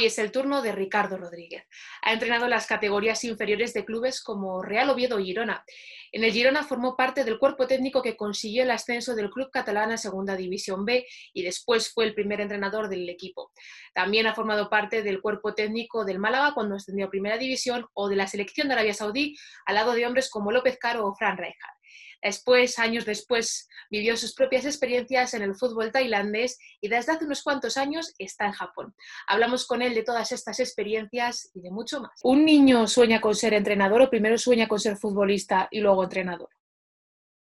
Hoy es el turno de Ricardo Rodríguez. Ha entrenado las categorías inferiores de clubes como Real Oviedo y Girona. En el Girona formó parte del cuerpo técnico que consiguió el ascenso del club catalán a Segunda División B y después fue el primer entrenador del equipo. También ha formado parte del cuerpo técnico del Málaga cuando ascendió a Primera División o de la selección de Arabia Saudí al lado de hombres como López Caro o Fran Rijkaard. Después, años después, vivió sus propias experiencias en el fútbol tailandés y desde hace unos cuantos años está en Japón. Hablamos con él de todas estas experiencias y de mucho más. ¿Un niño sueña con ser entrenador o primero sueña con ser futbolista y luego entrenador?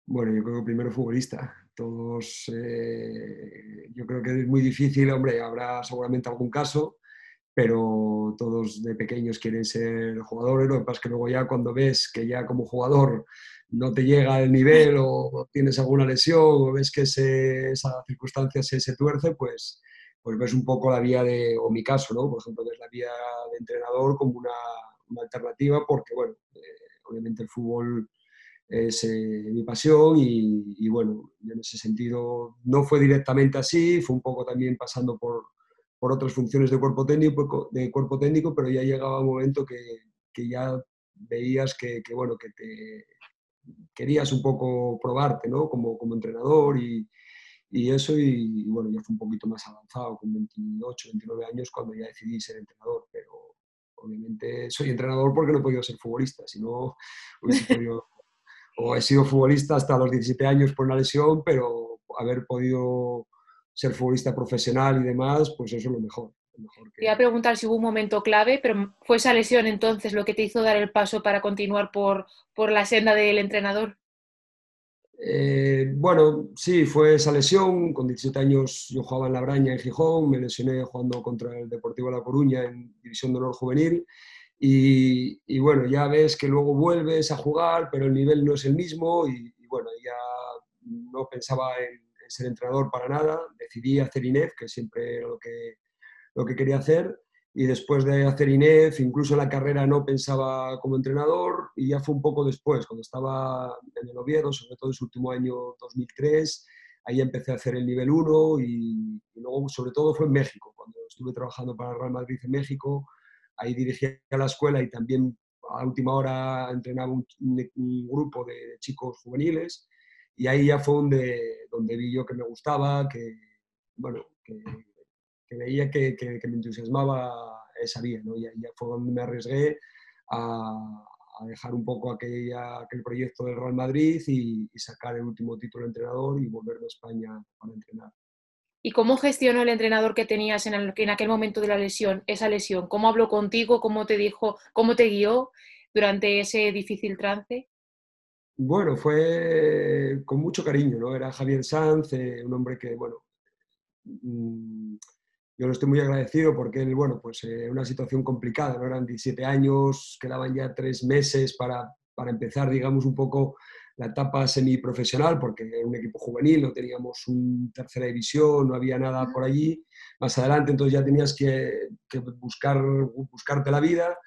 Bueno, yo creo que primero futbolista. Todos, eh, yo creo que es muy difícil, hombre, habrá seguramente algún caso, pero todos de pequeños quieren ser jugadores. Lo que pasa que luego ya cuando ves que ya como jugador no te llega el nivel o tienes alguna lesión o ves que esa circunstancia se, se, tuerce, pues, pues ves un poco la vía de, o mi caso, ¿no? Por ejemplo, ves la vía de entrenador como una, alternativa porque, bueno, eh, obviamente el fútbol es eh, mi pasión y, y, bueno, en ese sentido no fue directamente así, fue un poco también pasando por, por otras funciones de cuerpo técnico, de cuerpo técnico, pero ya llegaba un momento que, que ya veías que, que, bueno, que te querías un poco probarte, ¿no? Como, como entrenador y, y eso, y, bueno, ya fue un poquito más avanzado, con 28, 29 años, cuando ya decidí ser entrenador, pero obviamente soy entrenador porque no he podido ser futbolista, si no hubiese podido, o he sido futbolista hasta los 17 años por una lesión, pero haber podido ser futbolista profesional y demás, pues eso es lo mejor. Te iba a preguntar si hubo un momento clave, pero ¿fue esa lesión entonces lo que te hizo dar el paso para continuar por, por la senda del entrenador? Eh, bueno, sí, fue esa lesión. Con 17 años yo jugaba en La Braña, en Gijón. Me lesioné jugando contra el Deportivo de La Coruña en División de Honor Juvenil. Y, y, bueno, ya ves que luego vuelves a jugar, pero el nivel no es el mismo. Y, y bueno, ya no pensaba en, en, ser entrenador para nada. Decidí hacer INEF, que siempre era lo que lo que quería hacer y después de hacer INEF, incluso la carrera no pensaba como entrenador y ya fue un poco después, cuando estaba en el Oviedo, sobre todo en su último año 2003, ahí empecé a hacer el nivel 1 y, y, luego sobre todo fue en México, cuando estuve trabajando para Real Madrid en México, ahí dirigí a la escuela y también a última hora entrenaba un, un grupo de chicos juveniles y ahí ya fue donde, donde vi yo que me gustaba, que, bueno, que, que veía que, que, que, me entusiasmaba esa vía, ¿no? Y ahí ya fue donde me arriesgué a, a dejar un poco aquella, aquel proyecto del Real Madrid y, y, sacar el último título de entrenador y volverme a España para entrenar. ¿Y cómo gestionó el entrenador que tenías en, el, en aquel momento de la lesión, esa lesión? ¿Cómo habló contigo? ¿Cómo te dijo? ¿Cómo te guió durante ese difícil trance? Bueno, fue con mucho cariño, ¿no? Era Javier Sanz, eh, un hombre que, bueno, mmm, yo lo estoy muy agradecido porque él, bueno, pues eh, una situación complicada, ¿no? Eran 17 años, quedaban ya tres meses para, para empezar, digamos, un poco la etapa semiprofesional, porque era un equipo juvenil, no teníamos una tercera división, no había nada por allí. Más adelante, entonces ya tenías que, que buscar, buscarte la vida.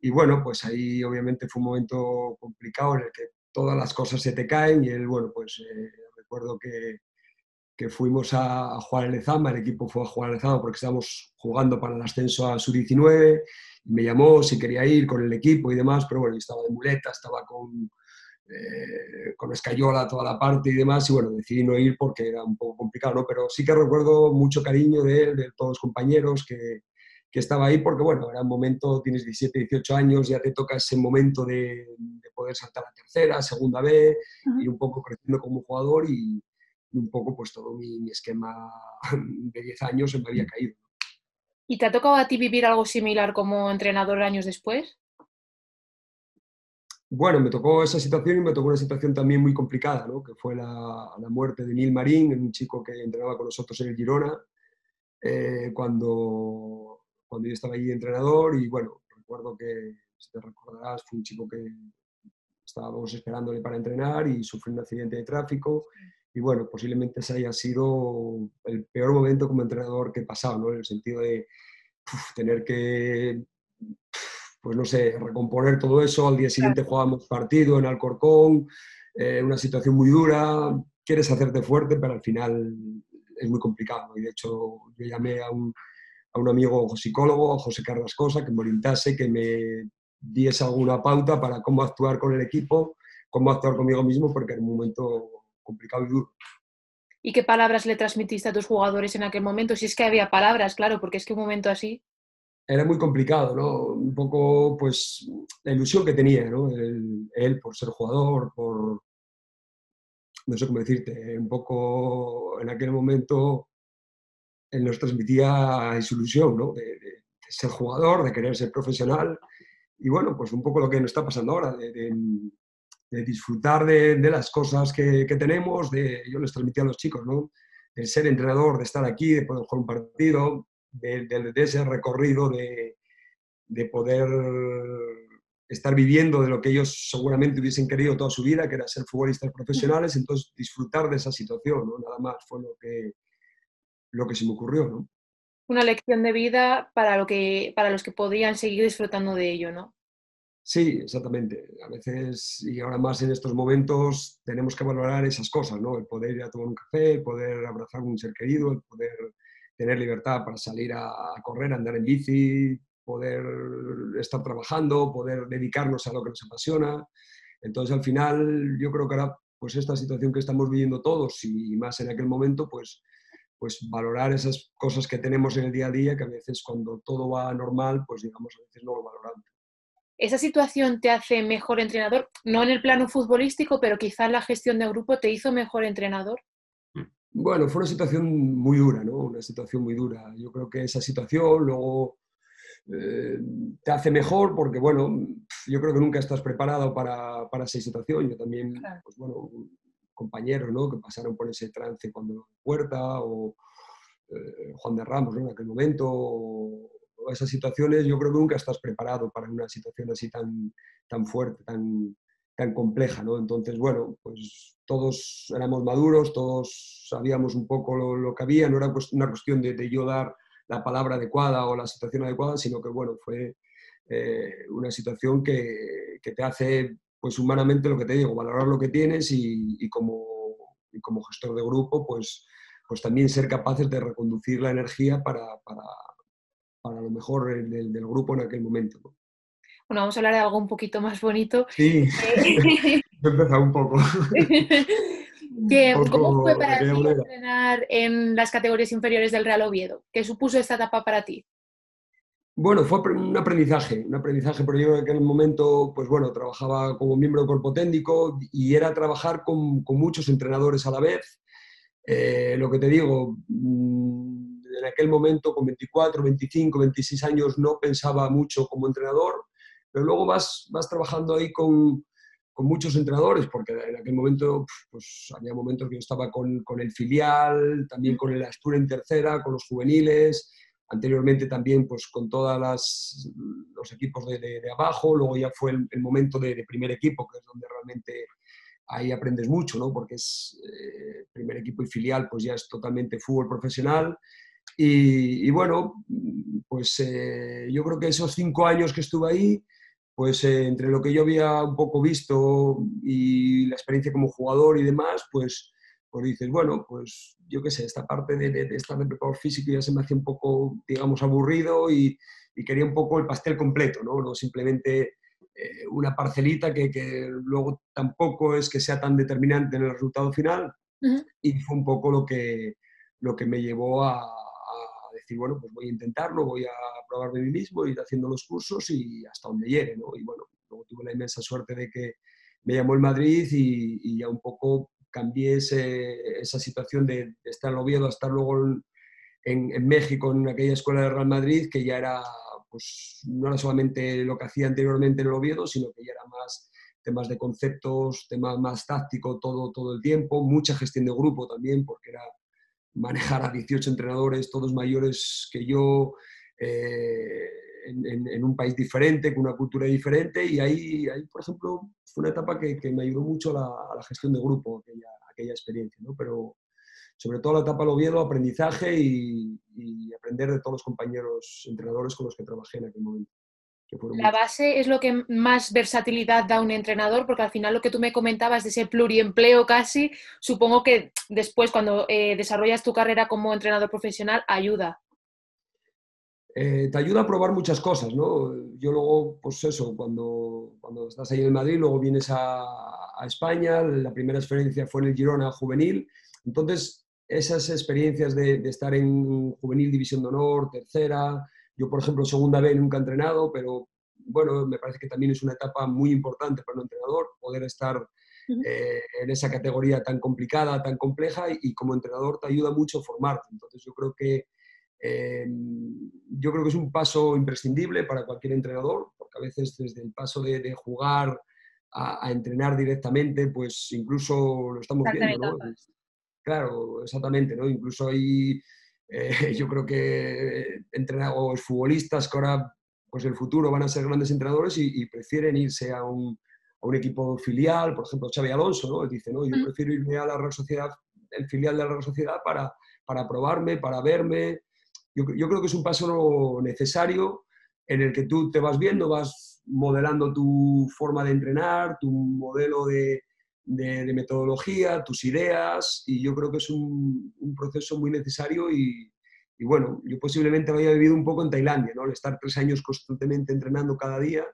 Y bueno, pues ahí obviamente fue un momento complicado en el que todas las cosas se te caen y él, bueno, pues eh, recuerdo que, que fuimos a, a, jugar el Lezama, el equipo fue a jugar el Lezama porque estábamos jugando para el ascenso a Sub-19, me llamó si quería ir con el equipo y demás, pero bueno, yo estaba de muleta, estaba con, eh, con escayola toda la parte y demás, y bueno, decidí no ir porque era un poco complicado, ¿no? Pero sí que recuerdo mucho cariño de él, de todos los compañeros que, que estaba ahí, porque bueno, era un momento, tienes 17, 18 años, ya te toca ese momento de, de poder saltar a tercera, segunda B, uh -huh. ir un poco creciendo como jugador y, un poco pues todo mi, mi esquema de 10 años se me había caído. ¿Y te ha tocado a ti vivir algo similar como entrenador años después? Bueno, me tocó esa situación y me tocó una situación también muy complicada, ¿no? que fue la, la muerte de Neil Marín, un chico que entrenaba con nosotros en el Girona, eh, cuando, cuando yo estaba allí de entrenador y bueno, recuerdo que, si te recordarás, fue un chico que estábamos esperándole para entrenar y sufrió un accidente de tráfico y bueno, posiblemente ese haya sido el peor momento como entrenador que he pasado, ¿no? En el sentido de uf, tener que, pues no sé, recomponer todo eso. Al día siguiente jugábamos partido en Alcorcón, eh, una situación muy dura, quieres hacerte fuerte, pero al final es muy complicado. Y de hecho, yo llamé a un, a un amigo psicólogo, José Carrascosa, que me orientase, que me diese alguna pauta para cómo actuar con el equipo, cómo actuar conmigo mismo, porque era un momento complicado y duro. ¿Y qué palabras le transmitiste a tus jugadores en aquel momento? Si es que había palabras, claro, porque es que un momento así... Era muy complicado, ¿no? Un poco, pues, la ilusión que tenía, ¿no? él por ser jugador, por... No sé cómo decirte, un poco en aquel momento él nos transmitía su ilusión, ¿no? De, ser jugador, de querer ser profesional. Y bueno, pues un poco lo que nos está pasando ahora, de, disfrutar de, las cosas que, tenemos. De, yo les transmitía a los chicos, ¿no? El ser entrenador, de estar aquí, de poder jugar un partido, de, ese recorrido de, poder estar viviendo de lo que ellos seguramente hubiesen querido toda su vida, que era ser futbolistas profesionales, entonces disfrutar de esa situación, ¿no? Nada más fue lo que, lo que se me ocurrió, ¿no? Una lección de vida para, lo que, para los que podrían seguir disfrutando de ello, ¿no? Sí, exactamente. A veces, y ahora más en estos momentos, tenemos que valorar esas cosas, ¿no? El poder ir a tomar un café, el poder abrazar a un ser querido, el poder tener libertad para salir a, correr, andar en bici, poder estar trabajando, poder dedicarnos a lo que nos apasiona. Entonces, al final, yo creo que ahora, pues esta situación que estamos viviendo todos y más en aquel momento, pues pues valorar esas cosas que tenemos en el día a día, que a veces cuando todo va normal, pues digamos, a veces no lo valoramos. ¿Esa situación te hace mejor entrenador? No en el plano futbolístico, pero quizás la gestión de grupo te hizo mejor entrenador. Bueno, fue una situación muy dura, ¿no? Una situación muy dura. Yo creo que esa situación luego eh, te hace mejor porque, bueno, yo creo que nunca estás preparado para, para esa situación. Yo también, pues bueno, compañeros ¿no? que pasaron por ese trance cuando Puerta o eh, Juan de Ramos en aquel momento, o, esas situaciones, yo creo que nunca estás preparado para una situación así tan, tan fuerte, tan, tan compleja. ¿no? Entonces, bueno, pues todos éramos maduros, todos sabíamos un poco lo, que había, no era una cuestión de, de, yo dar la palabra adecuada o la situación adecuada, sino que, bueno, fue eh, una situación que, que te hace pues humanamente lo que te digo, valorar lo que tienes y, como, como, gestor de grupo, pues, pues también ser capaces de reconducir la energía para, para lo mejor del, del, grupo en aquel momento. Bueno, vamos a hablar de algo un poquito más bonito. Sí, he empezado un poco. ¿Cómo fue para ti entrenar en las categorías inferiores del Real Oviedo? ¿Qué supuso esta etapa para ti? Bueno, fue un aprendizaje, un aprendizaje, pero yo en aquel momento, pues bueno, trabajaba como miembro del cuerpo técnico y era trabajar con, muchos entrenadores a la vez. Eh, lo que te digo, mm, en aquel momento con 24, 25, 26 años no pensaba mucho como entrenador, pero luego vas, vas trabajando ahí con, con muchos entrenadores, porque en aquel momento pues, había momentos que yo estaba con, con el filial, también con el Astur en tercera, con los juveniles, anteriormente también pues con todos los equipos de, abajo, luego ya fue el, momento de, primer equipo, que es donde realmente ahí aprendes mucho, ¿no? porque es eh, primer equipo y filial, pues ya es totalmente fútbol profesional. Y, bueno, pues eh, yo creo que esos cinco años que estuve ahí, pues eh, entre lo que yo había un poco visto y la experiencia como jugador y demás, pues pues dices, bueno, pues yo qué sé, esta parte de, de, estar de preparador físico ya se me hacía un poco, digamos, aburrido y, quería un poco el pastel completo, ¿no? No simplemente eh, una parcelita que, que, luego tampoco es que sea tan determinante en el resultado final. Y fue un poco lo que, lo que me llevó a, decir, bueno, pues voy a intentarlo, voy a probarme a mí mismo, ir haciendo los cursos y hasta donde llegue, ¿no? Y bueno, luego tuve la inmensa suerte de que me llamó el Madrid y, y ya un poco cambié esa situación de, estar en Oviedo a estar luego en, México, en aquella escuela de Real Madrid, que ya era, pues, no era solamente lo que hacía anteriormente en el Oviedo, sino que ya era más temas de conceptos, temas más tácticos todo, todo el tiempo, mucha gestión de grupo también, porque era manejar a 18 entrenadores, todos mayores que yo, eh, en, un país diferente, con una cultura diferente, y ahí, ahí por ejemplo, fue una etapa que, que me ayudó mucho a la, gestión de grupo, aquella, experiencia, ¿no? Pero sobre todo la etapa lo Oviedo, aprendizaje y, aprender de todos los compañeros entrenadores con los que trabajé en aquel momento. La base es lo que más versatilidad da a un entrenador, porque al final lo que tú me comentabas de ese pluriempleo casi, supongo que después cuando eh, desarrollas tu carrera como entrenador profesional ayuda. eh, te ayuda a probar muchas cosas, ¿no? Yo luego, pues eso, cuando, cuando estás ahí en Madrid, luego vienes a, a, España, la primera experiencia fue en el Girona juvenil, entonces esas experiencias de, de, estar en juvenil división de honor, tercera, yo por ejemplo segunda B nunca he entrenado, pero bueno, me parece que también es una etapa muy importante para un entrenador, poder estar eh, en esa categoría tan complicada, tan compleja, y, y, como entrenador te ayuda mucho a formarte. Entonces yo creo que eh, yo creo que es un paso imprescindible para cualquier entrenador, porque a veces desde el paso de, de jugar a, a, entrenar directamente, pues incluso lo estamos viendo, ¿no? Claro, exactamente, ¿no? Incluso hay, eh, yo creo que entrenadores futbolistas que ahora, pues el futuro van a ser grandes entrenadores y, y prefieren irse a un, a un, equipo filial, por ejemplo, Xavi Alonso, ¿no? Él dice, no, yo prefiero irme a la Real Sociedad, el filial de la Real Sociedad para, para probarme, para verme, yo, yo, creo que es un paso necesario en el que tú te vas viendo, vas modelando tu forma de entrenar, tu modelo de, de, de metodología, tus ideas, y yo creo que es un, un proceso muy necesario y, y, bueno, yo posiblemente lo haya vivido un poco en Tailandia, ¿no? El estar tres años constantemente entrenando cada día,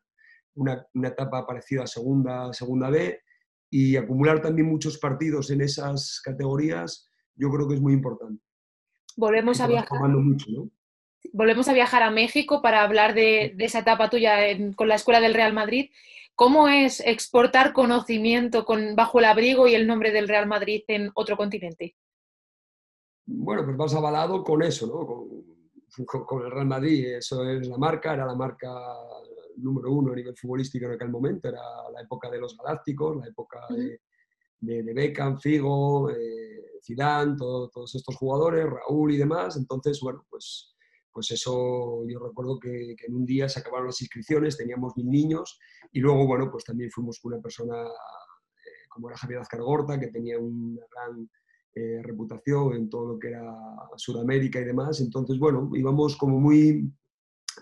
una, una etapa parecida a segunda, segunda B, y acumular también muchos partidos en esas categorías, yo creo que es muy importante volvemos a viajar. Mucho, ¿no? Volvemos a viajar a México para hablar de, de esa etapa tuya en, con la Escuela del Real Madrid. ¿Cómo es exportar conocimiento con, bajo el abrigo y el nombre del Real Madrid en otro continente? Bueno, pues vas avalado con eso, ¿no? Con, con, con, el Real Madrid. Eso es la marca, era la marca número uno a nivel futbolístico en aquel momento. Era la época de los Galácticos, la época de, de, de Beckham, Figo, eh, Zidane, todo, todos estos jugadores, Raúl y demás. Entonces, bueno, pues, pues eso yo recuerdo que, en un día se acabaron las inscripciones, teníamos mil niños y luego, bueno, pues también fuimos con una persona eh, como era Javier Azcargorta, que tenía una gran eh, reputación en todo lo que era Sudamérica y demás. Entonces, bueno, íbamos como muy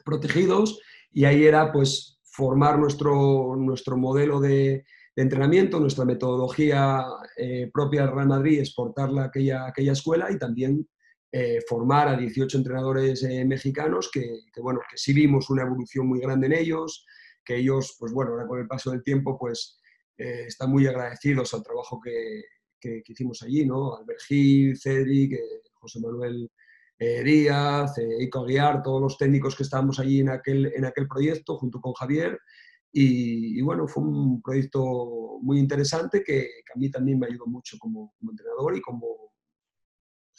protegidos y ahí era pues formar nuestro, nuestro modelo de, de entrenamiento, nuestra metodología eh, propia del Real Madrid, exportarla a aquella, aquella escuela y también eh, formar a 18 entrenadores eh, mexicanos que, bueno, que sí vimos una evolución muy grande en ellos, que ellos, pues bueno, ahora con el paso del tiempo, pues eh, están muy agradecidos al trabajo que, que, hicimos allí, ¿no? Albert Gil, Cedric, José Manuel Díaz, Ico Aguiar, todos los técnicos que estábamos allí en aquel, en aquel proyecto, junto con Javier, y, y, bueno, fue un proyecto muy interesante que, a mí también me ayudó mucho como entrenador y como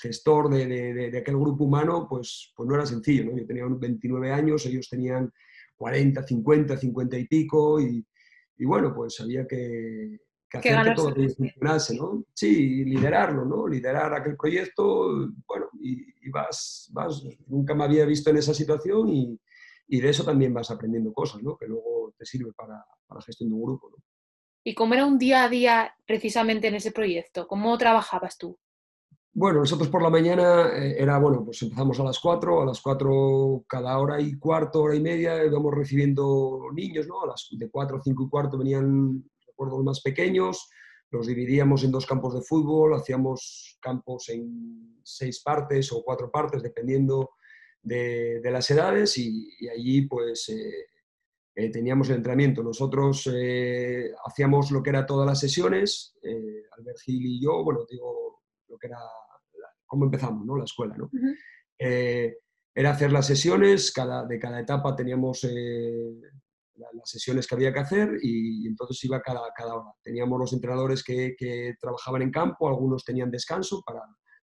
gestor de, de, de, aquel grupo humano, pues, pues no era sencillo. ¿no? Yo tenía 29 años, ellos tenían 40, 50, 50 y pico, y, y bueno, pues había que, que hacer que todo funcionase, ¿no? Sí, liderarlo, ¿no? Liderar aquel proyecto, bueno, y, y vas, vas, nunca me había visto en esa situación y, y de eso también vas aprendiendo cosas, ¿no? Que luego te sirve para, para la gestión de un grupo, ¿no? ¿Y cómo era un día a día precisamente en ese proyecto? ¿Cómo trabajabas tú? Bueno, nosotros por la mañana eh, era, bueno, pues empezamos a las 4, a las 4 cada hora y cuarto, hora y media, íbamos recibiendo niños, ¿no? A las de 4, 5 y cuarto venían, recuerdo, los más pequeños, los dividíamos en dos campos de fútbol, hacíamos campos en seis partes o cuatro partes, dependiendo de, de las edades y, y allí pues eh, eh, teníamos el entrenamiento. Nosotros eh, hacíamos lo que era todas las sesiones, eh, Albert Gil y yo, bueno, digo, lo que era, cómo empezamos, ¿no? La escuela, ¿no? Uh -huh. era hacer las sesiones, cada, de cada etapa teníamos las sesiones que había que hacer y, y entonces iba cada, cada, hora. Teníamos los entrenadores que, que, trabajaban en campo, algunos tenían descanso para,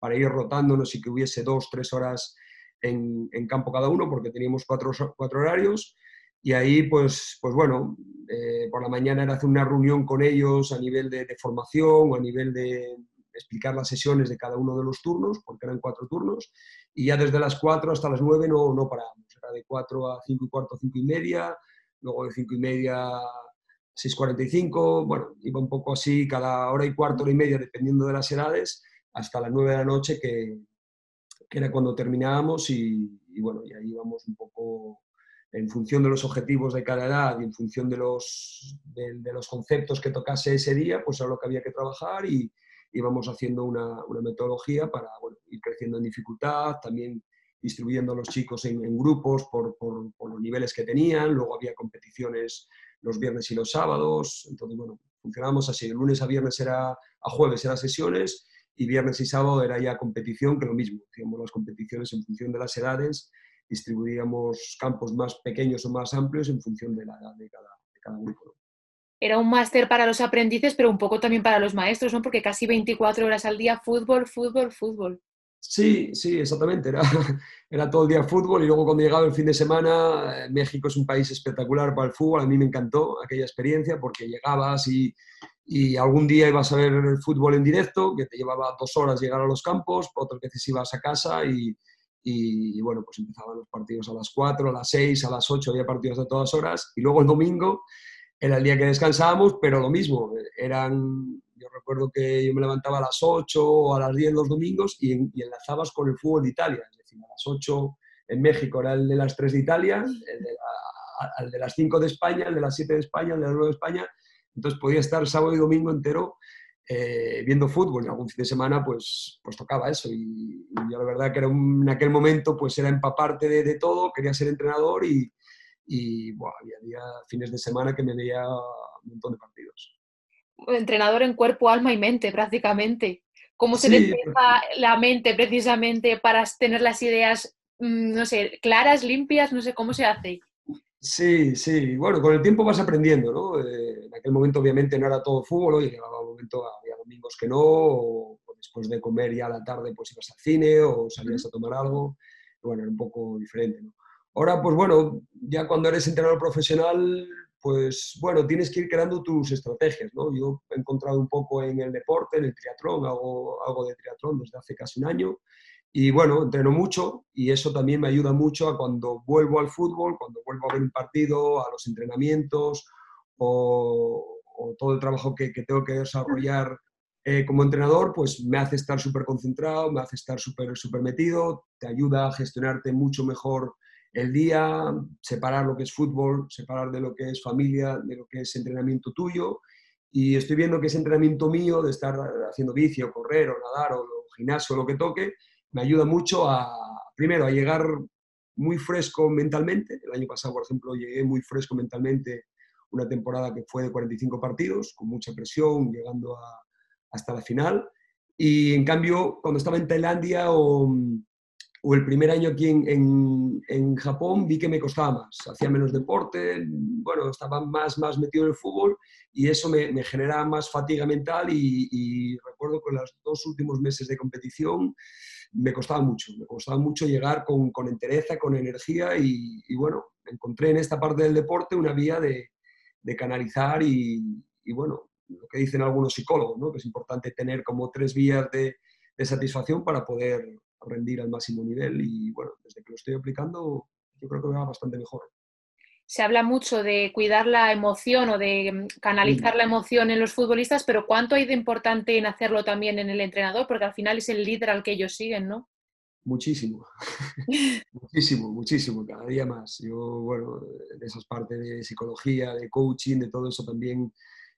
para ir rotándonos y que hubiese dos, tres horas en, en campo cada uno, porque teníamos cuatro, cuatro horarios. Y ahí, pues, pues bueno, eh, por la mañana era hacer una reunión con ellos a nivel de, de, formación, a nivel de explicar las sesiones de cada uno de los turnos, porque eran cuatro turnos, y ya desde las cuatro hasta las nueve no, no parábamos. Era de cuatro a cinco y cuarto, cinco y media, luego de cinco y media a 6.45, bueno, iba un poco así, cada hora y cuarto, hora y media, dependiendo de las edades, hasta las nueve de la noche, que, que era cuando terminábamos, y, y bueno, y ahí íbamos un poco en función de los objetivos de cada edad y en función de los, de, de los conceptos que tocase ese día, pues era lo que había que trabajar y íbamos haciendo una, una metodología para bueno, ir creciendo en dificultad, también distribuyendo a los chicos en, grupos por, por, los niveles que tenían, luego había competiciones los viernes y los sábados, entonces, bueno, funcionábamos así, de lunes a viernes era, a jueves eran sesiones y viernes y sábado era ya competición, que lo mismo, hacíamos las competiciones en función de las edades, distribuíamos campos más pequeños o más amplios en función de la edad de cada, de cada grupo. Era un máster para los aprendices, pero un poco también para los maestros, ¿no? Porque casi 24 horas al día, fútbol, fútbol, fútbol. Sí, sí, exactamente. Era, era todo el día fútbol y luego cuando llegaba el fin de semana, eh, México es un país espectacular para el fútbol. A mí me encantó aquella experiencia porque llegabas y, y algún día ibas a ver el fútbol en directo, que te llevaba dos horas llegar a los campos, otras veces ibas a casa y, y, bueno, pues empezaban los partidos a las 4, a las 6, a las 8, había partidos de todas horas y luego el domingo era el día que descansábamos, pero lo mismo, eran, yo recuerdo que yo me levantaba a las 8 o a las 10 los domingos y, enlazabas con el fútbol de Italia, es decir, a las 8 en México era el de las 3 de Italia, el de, las 5 de España, el de las 7 de España, el de las 9 de España, entonces podía estar sábado y domingo entero eh, viendo fútbol y algún fin de semana pues, pues tocaba eso y, yo la verdad que en aquel momento pues era empaparte de, de todo, quería ser entrenador y, y había fines de semana que me veía un montón de partidos. Entrenador en cuerpo, alma y mente prácticamente. ¿Cómo se despeja la mente precisamente para tener las ideas, mm, no sé, claras, limpias? No sé cómo se hace. Sí, sí. Bueno, con el tiempo vas aprendiendo, ¿no? Eh, en aquel momento obviamente no era todo fútbol, ¿no? llegaba un momento, había domingos que no, o, después de comer ya a la tarde pues ibas al cine o salías a tomar algo. Bueno, era un poco diferente, ¿no? Ahora, pues bueno, ya cuando eres entrenador profesional, pues bueno, tienes que ir creando tus estrategias, ¿no? Yo he encontrado un poco en el deporte, en el triatlón, hago algo de triatlón desde hace casi un año y bueno, entreno mucho y eso también me ayuda mucho a cuando vuelvo al fútbol, cuando vuelvo a ver un partido, a los entrenamientos o, todo el trabajo que, tengo que desarrollar eh, como entrenador, pues me hace estar súper concentrado, me hace estar súper super metido, te ayuda a gestionarte mucho mejor el día, separar lo que es fútbol, separar de lo que es familia, de lo que es entrenamiento tuyo. Y estoy viendo que ese entrenamiento mío de estar haciendo bici o correr o nadar o, gimnasio lo que toque, me ayuda mucho a, primero, a llegar muy fresco mentalmente. El año pasado, por ejemplo, llegué muy fresco mentalmente una temporada que fue de 45 partidos, con mucha presión, llegando hasta la final. Y en cambio, cuando estaba en Tailandia o, o el primer año aquí en, en, Japón vi que me costaba más, hacía menos deporte, bueno, estaba más, más metido en el fútbol y eso me, me generaba más fatiga mental y, recuerdo que los dos últimos meses de competición me costaba mucho, me costaba mucho llegar con, con entereza, con energía y, y, bueno, encontré en esta parte del deporte una vía de, de canalizar y, y, bueno, lo que dicen algunos psicólogos, ¿no? que es importante tener como tres vías de, de satisfacción para poder rendir al máximo nivel y bueno, desde que lo estoy aplicando yo creo que me va bastante mejor. Se habla mucho de cuidar la emoción o de mm, canalizar la emoción en los futbolistas, pero ¿cuánto hay de importante en hacerlo también en el entrenador? Porque al final es el líder al que ellos siguen, ¿no? Muchísimo, muchísimo, muchísimo, cada día más. Yo, bueno, de esas partes de psicología, de coaching, de todo eso también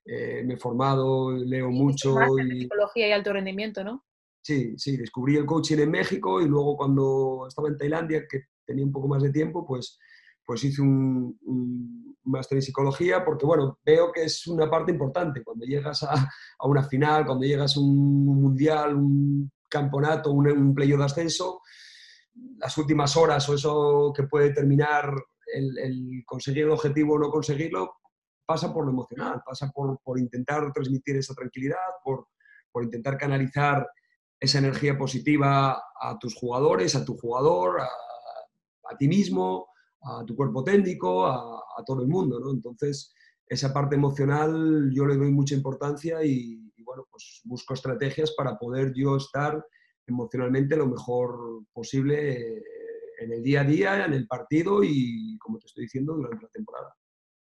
eh, me he formado, leo mucho. Y... Psicología y alto rendimiento, ¿no? Sí, sí, descubrí el coaching en México y luego cuando estaba en Tailandia, que tenía un poco más de tiempo, pues, pues hice un, máster en psicología porque, bueno, veo que es una parte importante. Cuando llegas a, a una final, cuando llegas a un mundial, un campeonato, un, un playo de ascenso, las últimas horas o eso que puede determinar el, el, conseguir el objetivo o no conseguirlo, pasa por lo emocional, pasa por, por intentar transmitir esa tranquilidad, por, por intentar canalizar esa energía positiva a tus jugadores, a tu jugador, a, ti mismo, a tu cuerpo técnico, a, todo el mundo. ¿no? Entonces, esa parte emocional yo le doy mucha importancia y, bueno, pues busco estrategias para poder yo estar emocionalmente lo mejor posible eh, en el día a día, en el partido y, como te estoy diciendo, durante la temporada.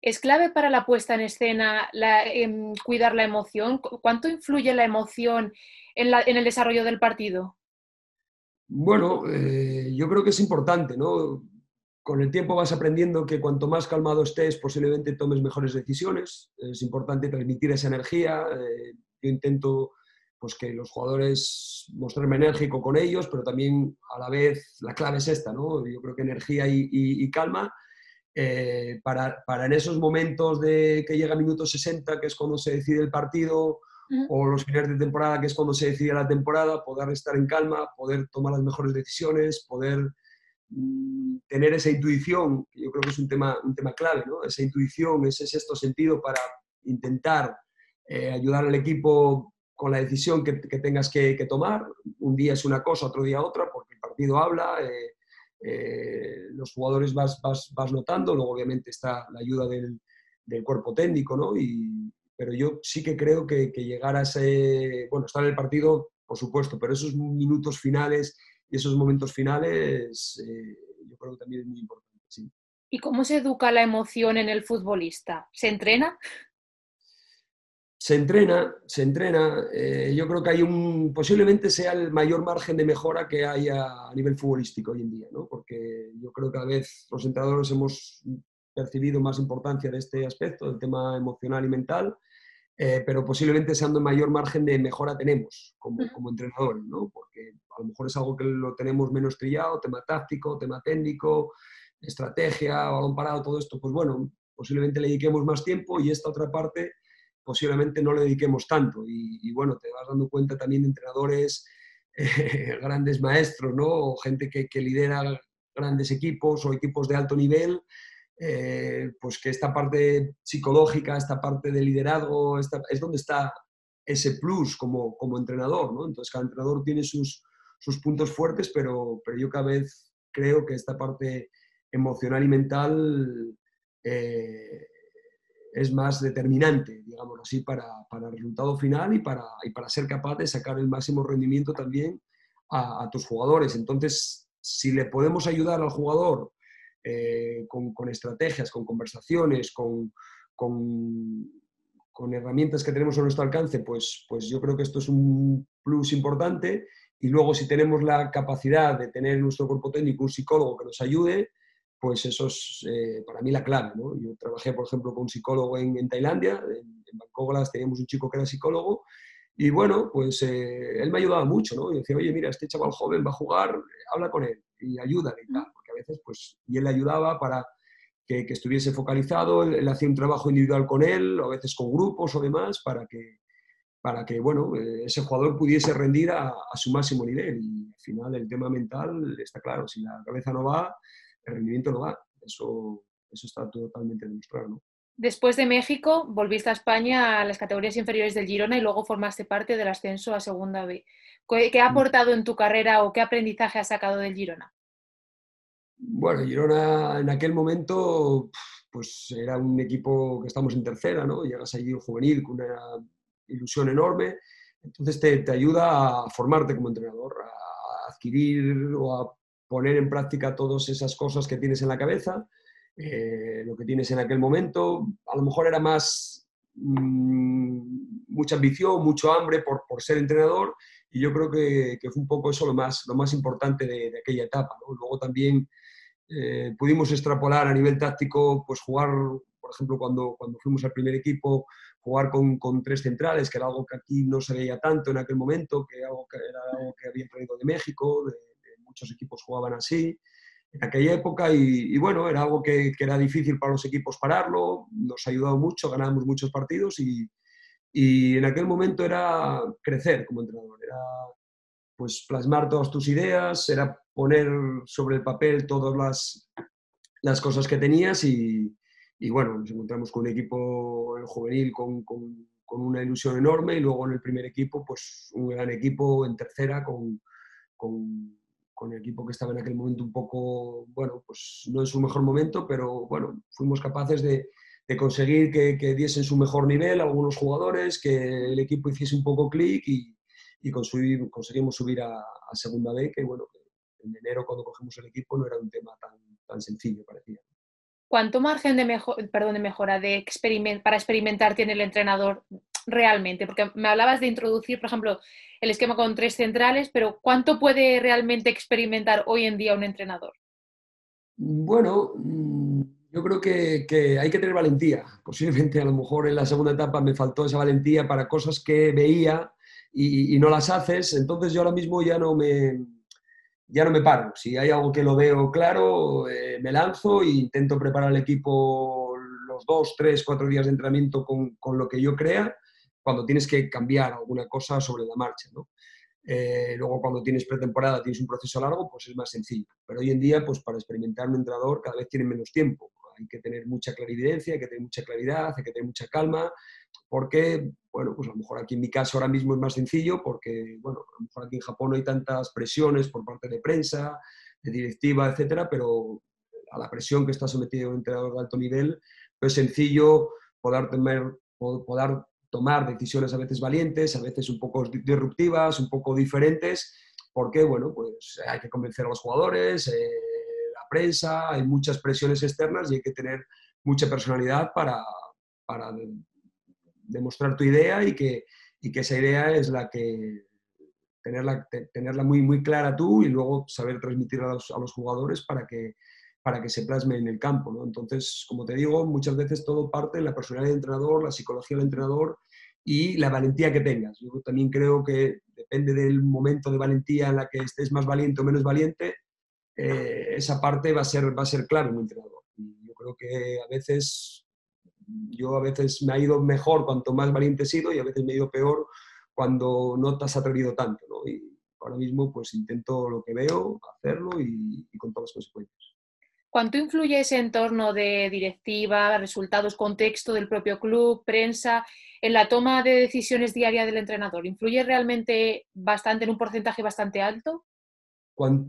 ¿Es clave para la puesta en escena em, cuidar la emoción? ¿Cuánto influye la emoción en, el desarrollo del partido? Bueno, eh, yo creo que es importante, ¿no? Con el tiempo vas aprendiendo que cuanto más calmado estés, posiblemente tomes mejores decisiones. Es importante transmitir esa energía. Eh, yo intento pues que los jugadores mostrarme enérgico con ellos, pero también a la vez la clave es esta, ¿no? Yo creo que energía y, calma eh, para, para, en esos momentos de que llega minuto 60, que es cuando se decide el partido, o los finales de temporada, que es cuando se decide la temporada, poder estar en calma, poder tomar las mejores decisiones, poder mm, tener esa intuición, que yo creo que es un tema, un tema clave, ¿no? Esa intuición, ese sexto sentido para intentar eh, ayudar al equipo con la decisión que, tengas que, tomar. Un día es una cosa, otro día otra, porque el partido habla, eh, eh, los jugadores vas, vas, vas, notando, luego obviamente está la ayuda del, del cuerpo técnico, ¿no? Y, pero yo sí que creo que, llegar a ese, bueno, estar en el partido, por supuesto, pero esos minutos finales y esos momentos finales, eh, yo creo que también es muy importante. Sí. ¿Y cómo se educa la emoción en el futbolista? ¿Se entrena? Se entrena, se entrena. Eh, yo creo que hay un, posiblemente sea el mayor margen de mejora que hay a, nivel futbolístico hoy en día, ¿no? porque yo creo que a veces los entrenadores hemos percibido más importancia de este aspecto, del tema emocional y mental, eh, pero posiblemente sea donde mayor margen de mejora tenemos como, como entrenadores, ¿no? porque a lo mejor es algo que lo tenemos menos trillado, tema táctico, tema técnico, estrategia, balón parado, todo esto, pues bueno, posiblemente le dediquemos más tiempo y esta otra parte posiblemente no le dediquemos tanto. Y, bueno, te vas dando cuenta también de entrenadores, eh, grandes maestros, ¿no? O gente que, lidera grandes equipos o equipos de alto nivel, eh, pues que esta parte psicológica, esta parte de liderazgo, es donde está ese plus como, como entrenador, ¿no? Entonces cada entrenador tiene sus, sus puntos fuertes, pero, pero yo cada vez creo que esta parte emocional y mental eh, es más determinante, digamos así, para, para, el resultado final y para, y para ser capaz de sacar el máximo rendimiento también a, tus jugadores. Entonces, si le podemos ayudar al jugador eh, con, estrategias, con conversaciones, con, con, herramientas que tenemos a nuestro alcance, pues, pues yo creo que esto es un plus importante. Y luego si tenemos la capacidad de tener en nuestro cuerpo técnico un psicólogo que nos ayude, pues eso es eh, para mí la clave. Yo trabajé, por ejemplo, con un psicólogo en, Tailandia, en, en Bangkok teníamos un chico que era psicólogo, y bueno, pues eh, él me ayudaba mucho, ¿no? Y decía, oye, mira, este chaval joven va a jugar, habla con él y ayúdale y tal a veces, pues, y él le ayudaba para que, estuviese focalizado, él, hacía un trabajo individual con él, o a veces con grupos o demás, para que, para que bueno, eh, ese jugador pudiese rendir a, su máximo nivel. Y al final el tema mental está claro, si la cabeza no va, el rendimiento no va. Eso, eso está totalmente demostrado. Después de México, volviste a España a las categorías inferiores del Girona y luego formaste parte del ascenso a Segunda B. ¿Qué ha mm. aportado en tu carrera o qué aprendizaje has sacado del Girona? Bueno, Girona en aquel momento pues era un equipo que estamos en tercera, ¿no? Llegas allí juvenil con una ilusión enorme, entonces te, ayuda a formarte como entrenador, a adquirir o a poner en práctica todas esas cosas que tienes en la cabeza, eh, lo que tienes en aquel momento. A lo mejor era más mm, mucha ambición, mucho hambre por, por, ser entrenador y yo creo que, que, fue un poco eso lo más, lo más importante de, de aquella etapa. ¿no? Luego también eh, pudimos extrapolar a nivel táctico, pues jugar, por ejemplo, cuando, cuando fuimos al primer equipo, jugar con, con, tres centrales, que era algo que aquí no se veía tanto en aquel momento, que, algo que era algo que había traído de México, de, muchos equipos jugaban así en aquella época y, bueno, era algo que, que, era difícil para los equipos pararlo, nos ha ayudado mucho, ganamos muchos partidos y, y en aquel momento era crecer como entrenador, era pues plasmar todas tus ideas, era poner sobre el papel todas las, las cosas que tenías y, y, bueno, nos encontramos con un equipo juvenil con, con, con, una ilusión enorme y luego en el primer equipo, pues un gran equipo en tercera con, con, con, el equipo que estaba en aquel momento un poco, bueno, pues no en su mejor momento, pero bueno, fuimos capaces de, de conseguir que, diesen su mejor nivel algunos jugadores, que el equipo hiciese un poco clic y, y conseguimos subir a, segunda B, que bueno, en enero cuando cogemos el equipo no era un tema tan, tan sencillo, parecía. ¿Cuánto margen de, perdón, de mejora de para experimentar tiene el entrenador realmente? Porque me hablabas de introducir, por ejemplo, el esquema con tres centrales, pero ¿cuánto puede realmente experimentar hoy en día un entrenador? Bueno, mm, yo creo que, hay que tener valentía. Posiblemente a lo mejor en la segunda etapa me faltó esa valentía para cosas que veía y, no las haces, entonces yo ahora mismo ya no me, ya no me paro. Si hay algo que lo veo claro, eh, me lanzo e intento preparar al equipo los dos, tres, cuatro días de entrenamiento con, con, lo que yo crea, cuando tienes que cambiar alguna cosa sobre la marcha. ¿no? Eh, luego cuando tienes pretemporada, tienes un proceso largo, pues es más sencillo. Pero hoy en día, pues para experimentar un entrenador cada vez tiene menos tiempo. Hay que tener mucha clarividencia, hay que tener mucha claridad, hay que tener mucha calma porque, bueno, pues a lo mejor aquí en mi caso ahora mismo es más sencillo porque, bueno, a lo mejor aquí en Japón no hay tantas presiones por parte de prensa, de directiva, etcétera, pero a la presión que está sometido un entrenador de alto nivel, pues es sencillo poder, tener, poder tomar decisiones a veces valientes, a veces un poco disruptivas, un poco diferentes, porque, bueno, pues hay que convencer a los jugadores, eh, la prensa, hay muchas presiones externas y hay que tener mucha personalidad para, para demostrar tu idea y que, que esa idea es la que tenerla, tenerla muy, muy clara tú y luego saber transmitir a los, a los jugadores para que, para que se plasme en el campo. ¿no? Entonces, como te digo, muchas veces todo parte de la personalidad del entrenador, la psicología del entrenador y la valentía que tengas. Yo también creo que depende del momento de valentía en la que estés más valiente o menos valiente, eh, esa parte va a ser, va a ser clave en un entrenador. Y yo creo que a veces yo a veces me ha ido mejor cuanto más valiente he sido y a veces me ha ido peor cuando no te has atrevido tanto. ¿no? Y ahora mismo pues intento lo que veo, hacerlo y, con todas las consecuencias. ¿Cuánto influye ese entorno de directiva, resultados, contexto del propio club, prensa, en la toma de decisiones diaria del entrenador? ¿Influye realmente bastante en un porcentaje bastante alto?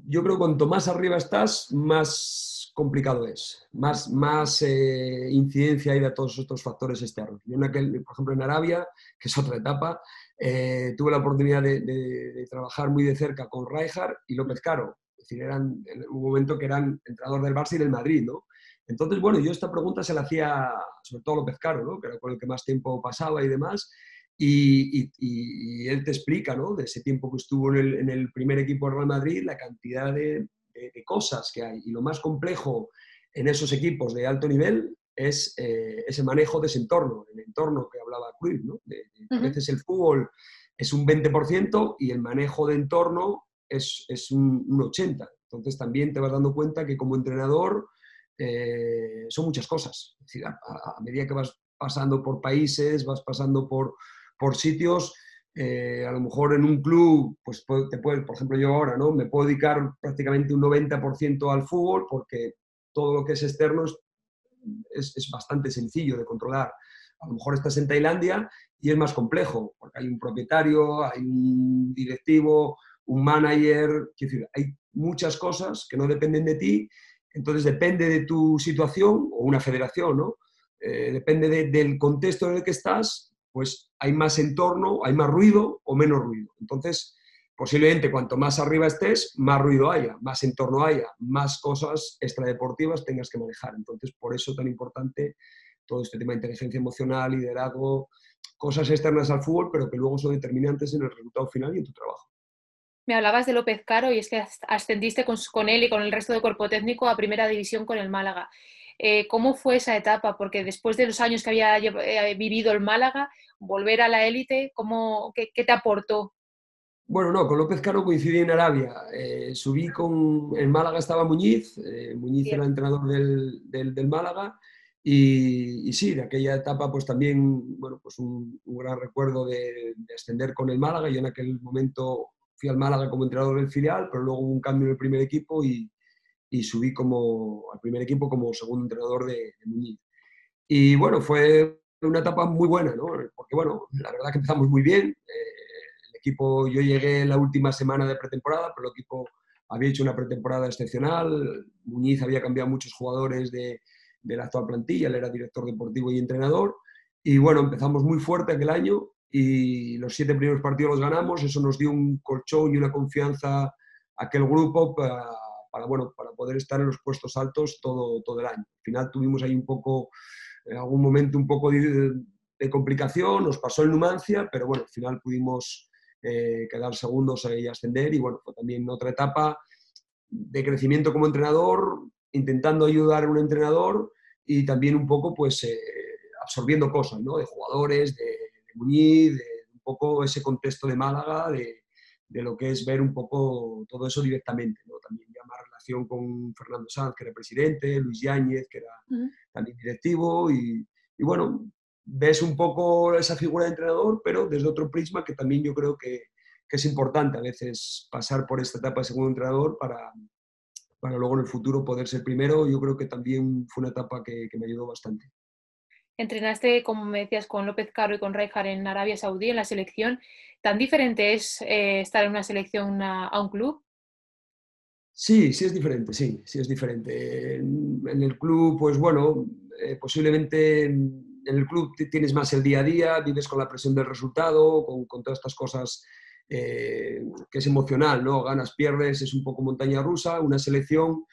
yo creo que cuanto más arriba estás, más complicado es, más, más eh, incidencia hay de todos estos factores externos. Yo, en aquel, por ejemplo, en Arabia, que es otra etapa, eh, tuve la oportunidad de, trabajar muy de cerca con Rijkaard y López Caro. Es decir, eran en un momento que eran entrenador del Barça y del Madrid, ¿no? Entonces, bueno, yo esta pregunta se la hacía sobre todo a López Caro, ¿no? que era con el que más tiempo pasaba y demás, y, él te explica, ¿no? de ese tiempo que estuvo en el, en el primer equipo de Real Madrid, la cantidad de, de, cosas que hay. Y lo más complejo en esos equipos de alto nivel es eh, ese manejo de ese entorno, el entorno que hablaba Cruz. ¿no? A veces el fútbol es un 20% y el manejo de entorno es, es un, 80%. Entonces también te vas dando cuenta que como entrenador eh, son muchas cosas. Es a, medida que vas pasando por países, vas pasando por, por sitios, eh, a lo mejor en un club, pues te puedes, por ejemplo yo ahora, ¿no? Me puedo dedicar prácticamente un 90% al fútbol porque todo lo que es externo es, es, bastante sencillo de controlar. A lo mejor estás en Tailandia y es más complejo, porque hay un propietario, hay un directivo, un manager, decir, hay muchas cosas que no dependen de ti, entonces depende de tu situación, o una federación, ¿no? Eh, depende del contexto en el que estás, pues hay más entorno, hay más ruido o menos ruido. Entonces, posiblemente cuanto más arriba estés, más ruido haya, más entorno haya, más cosas extradeportivas tengas que manejar. Entonces, por eso tan importante todo este tema de inteligencia emocional, liderazgo, cosas externas al fútbol, pero que luego son determinantes en el resultado final y en tu trabajo. Me hablabas de López Caro y es que ascendiste con, con él y con el resto del cuerpo técnico a primera división con el Málaga. Eh, ¿Cómo fue esa etapa? Porque después de los años que había eh, vivido el Málaga, volver a la élite, qué, te aportó? Bueno, no, con López Caro coincidí en Arabia. Eh, subí con. En Málaga estaba Muñiz, Muñiz era entrenador del, Málaga. Y, sí, de aquella etapa, pues también, bueno, pues un, gran recuerdo de, de, ascender con el Málaga. Yo en aquel momento fui al Málaga como entrenador del filial, pero luego hubo un cambio en el primer equipo y, subí como, al primer equipo como segundo entrenador de, Muñiz. Y bueno, fue una etapa muy buena, ¿no? Porque bueno, la verdad que empezamos muy bien. Eh, el equipo, yo llegué la última semana de pretemporada, pero el equipo había hecho una pretemporada excepcional. Muñiz había cambiado muchos jugadores de, de la actual plantilla, él era director deportivo y entrenador. Y bueno, empezamos muy fuerte aquel año y los siete primeros partidos los ganamos. Eso nos dio un colchón y una confianza a aquel grupo para para, bueno, para poder estar en los puestos altos todo, todo el año. Al final tuvimos ahí un poco, en algún momento un poco de, complicación, nos pasó el Numancia, pero bueno, al final pudimos eh, quedar segundos y ascender y bueno, también otra etapa de crecimiento como entrenador, intentando ayudar a un entrenador y también un poco pues eh, absorbiendo cosas, ¿no? De jugadores, de, de Muñiz, de un poco ese contexto de Málaga, de, de, lo que es ver un poco todo eso directamente. ¿no? También ya más relación con Fernando Sanz, que era presidente, Luis Yáñez, que era también directivo, y, y, bueno, ves un poco esa figura de entrenador, pero desde otro prisma que también yo creo que, que es importante a veces pasar por esta etapa de segundo entrenador para, para luego en el futuro poder ser primero. Yo creo que también fue una etapa que, que me ayudó bastante. Entrenaste, como me decías, con López Caro y con Rijkaard en Arabia Saudí, en la selección. ¿Tan diferente es eh, estar en una selección a, un club? Sí, sí es diferente, sí, sí es diferente. En, el club, pues bueno, eh, posiblemente en, el club tienes más el día a día, vives con la presión del resultado, con, con todas estas cosas eh, que es emocional, ¿no? Ganas, pierdes, es un poco montaña rusa, una selección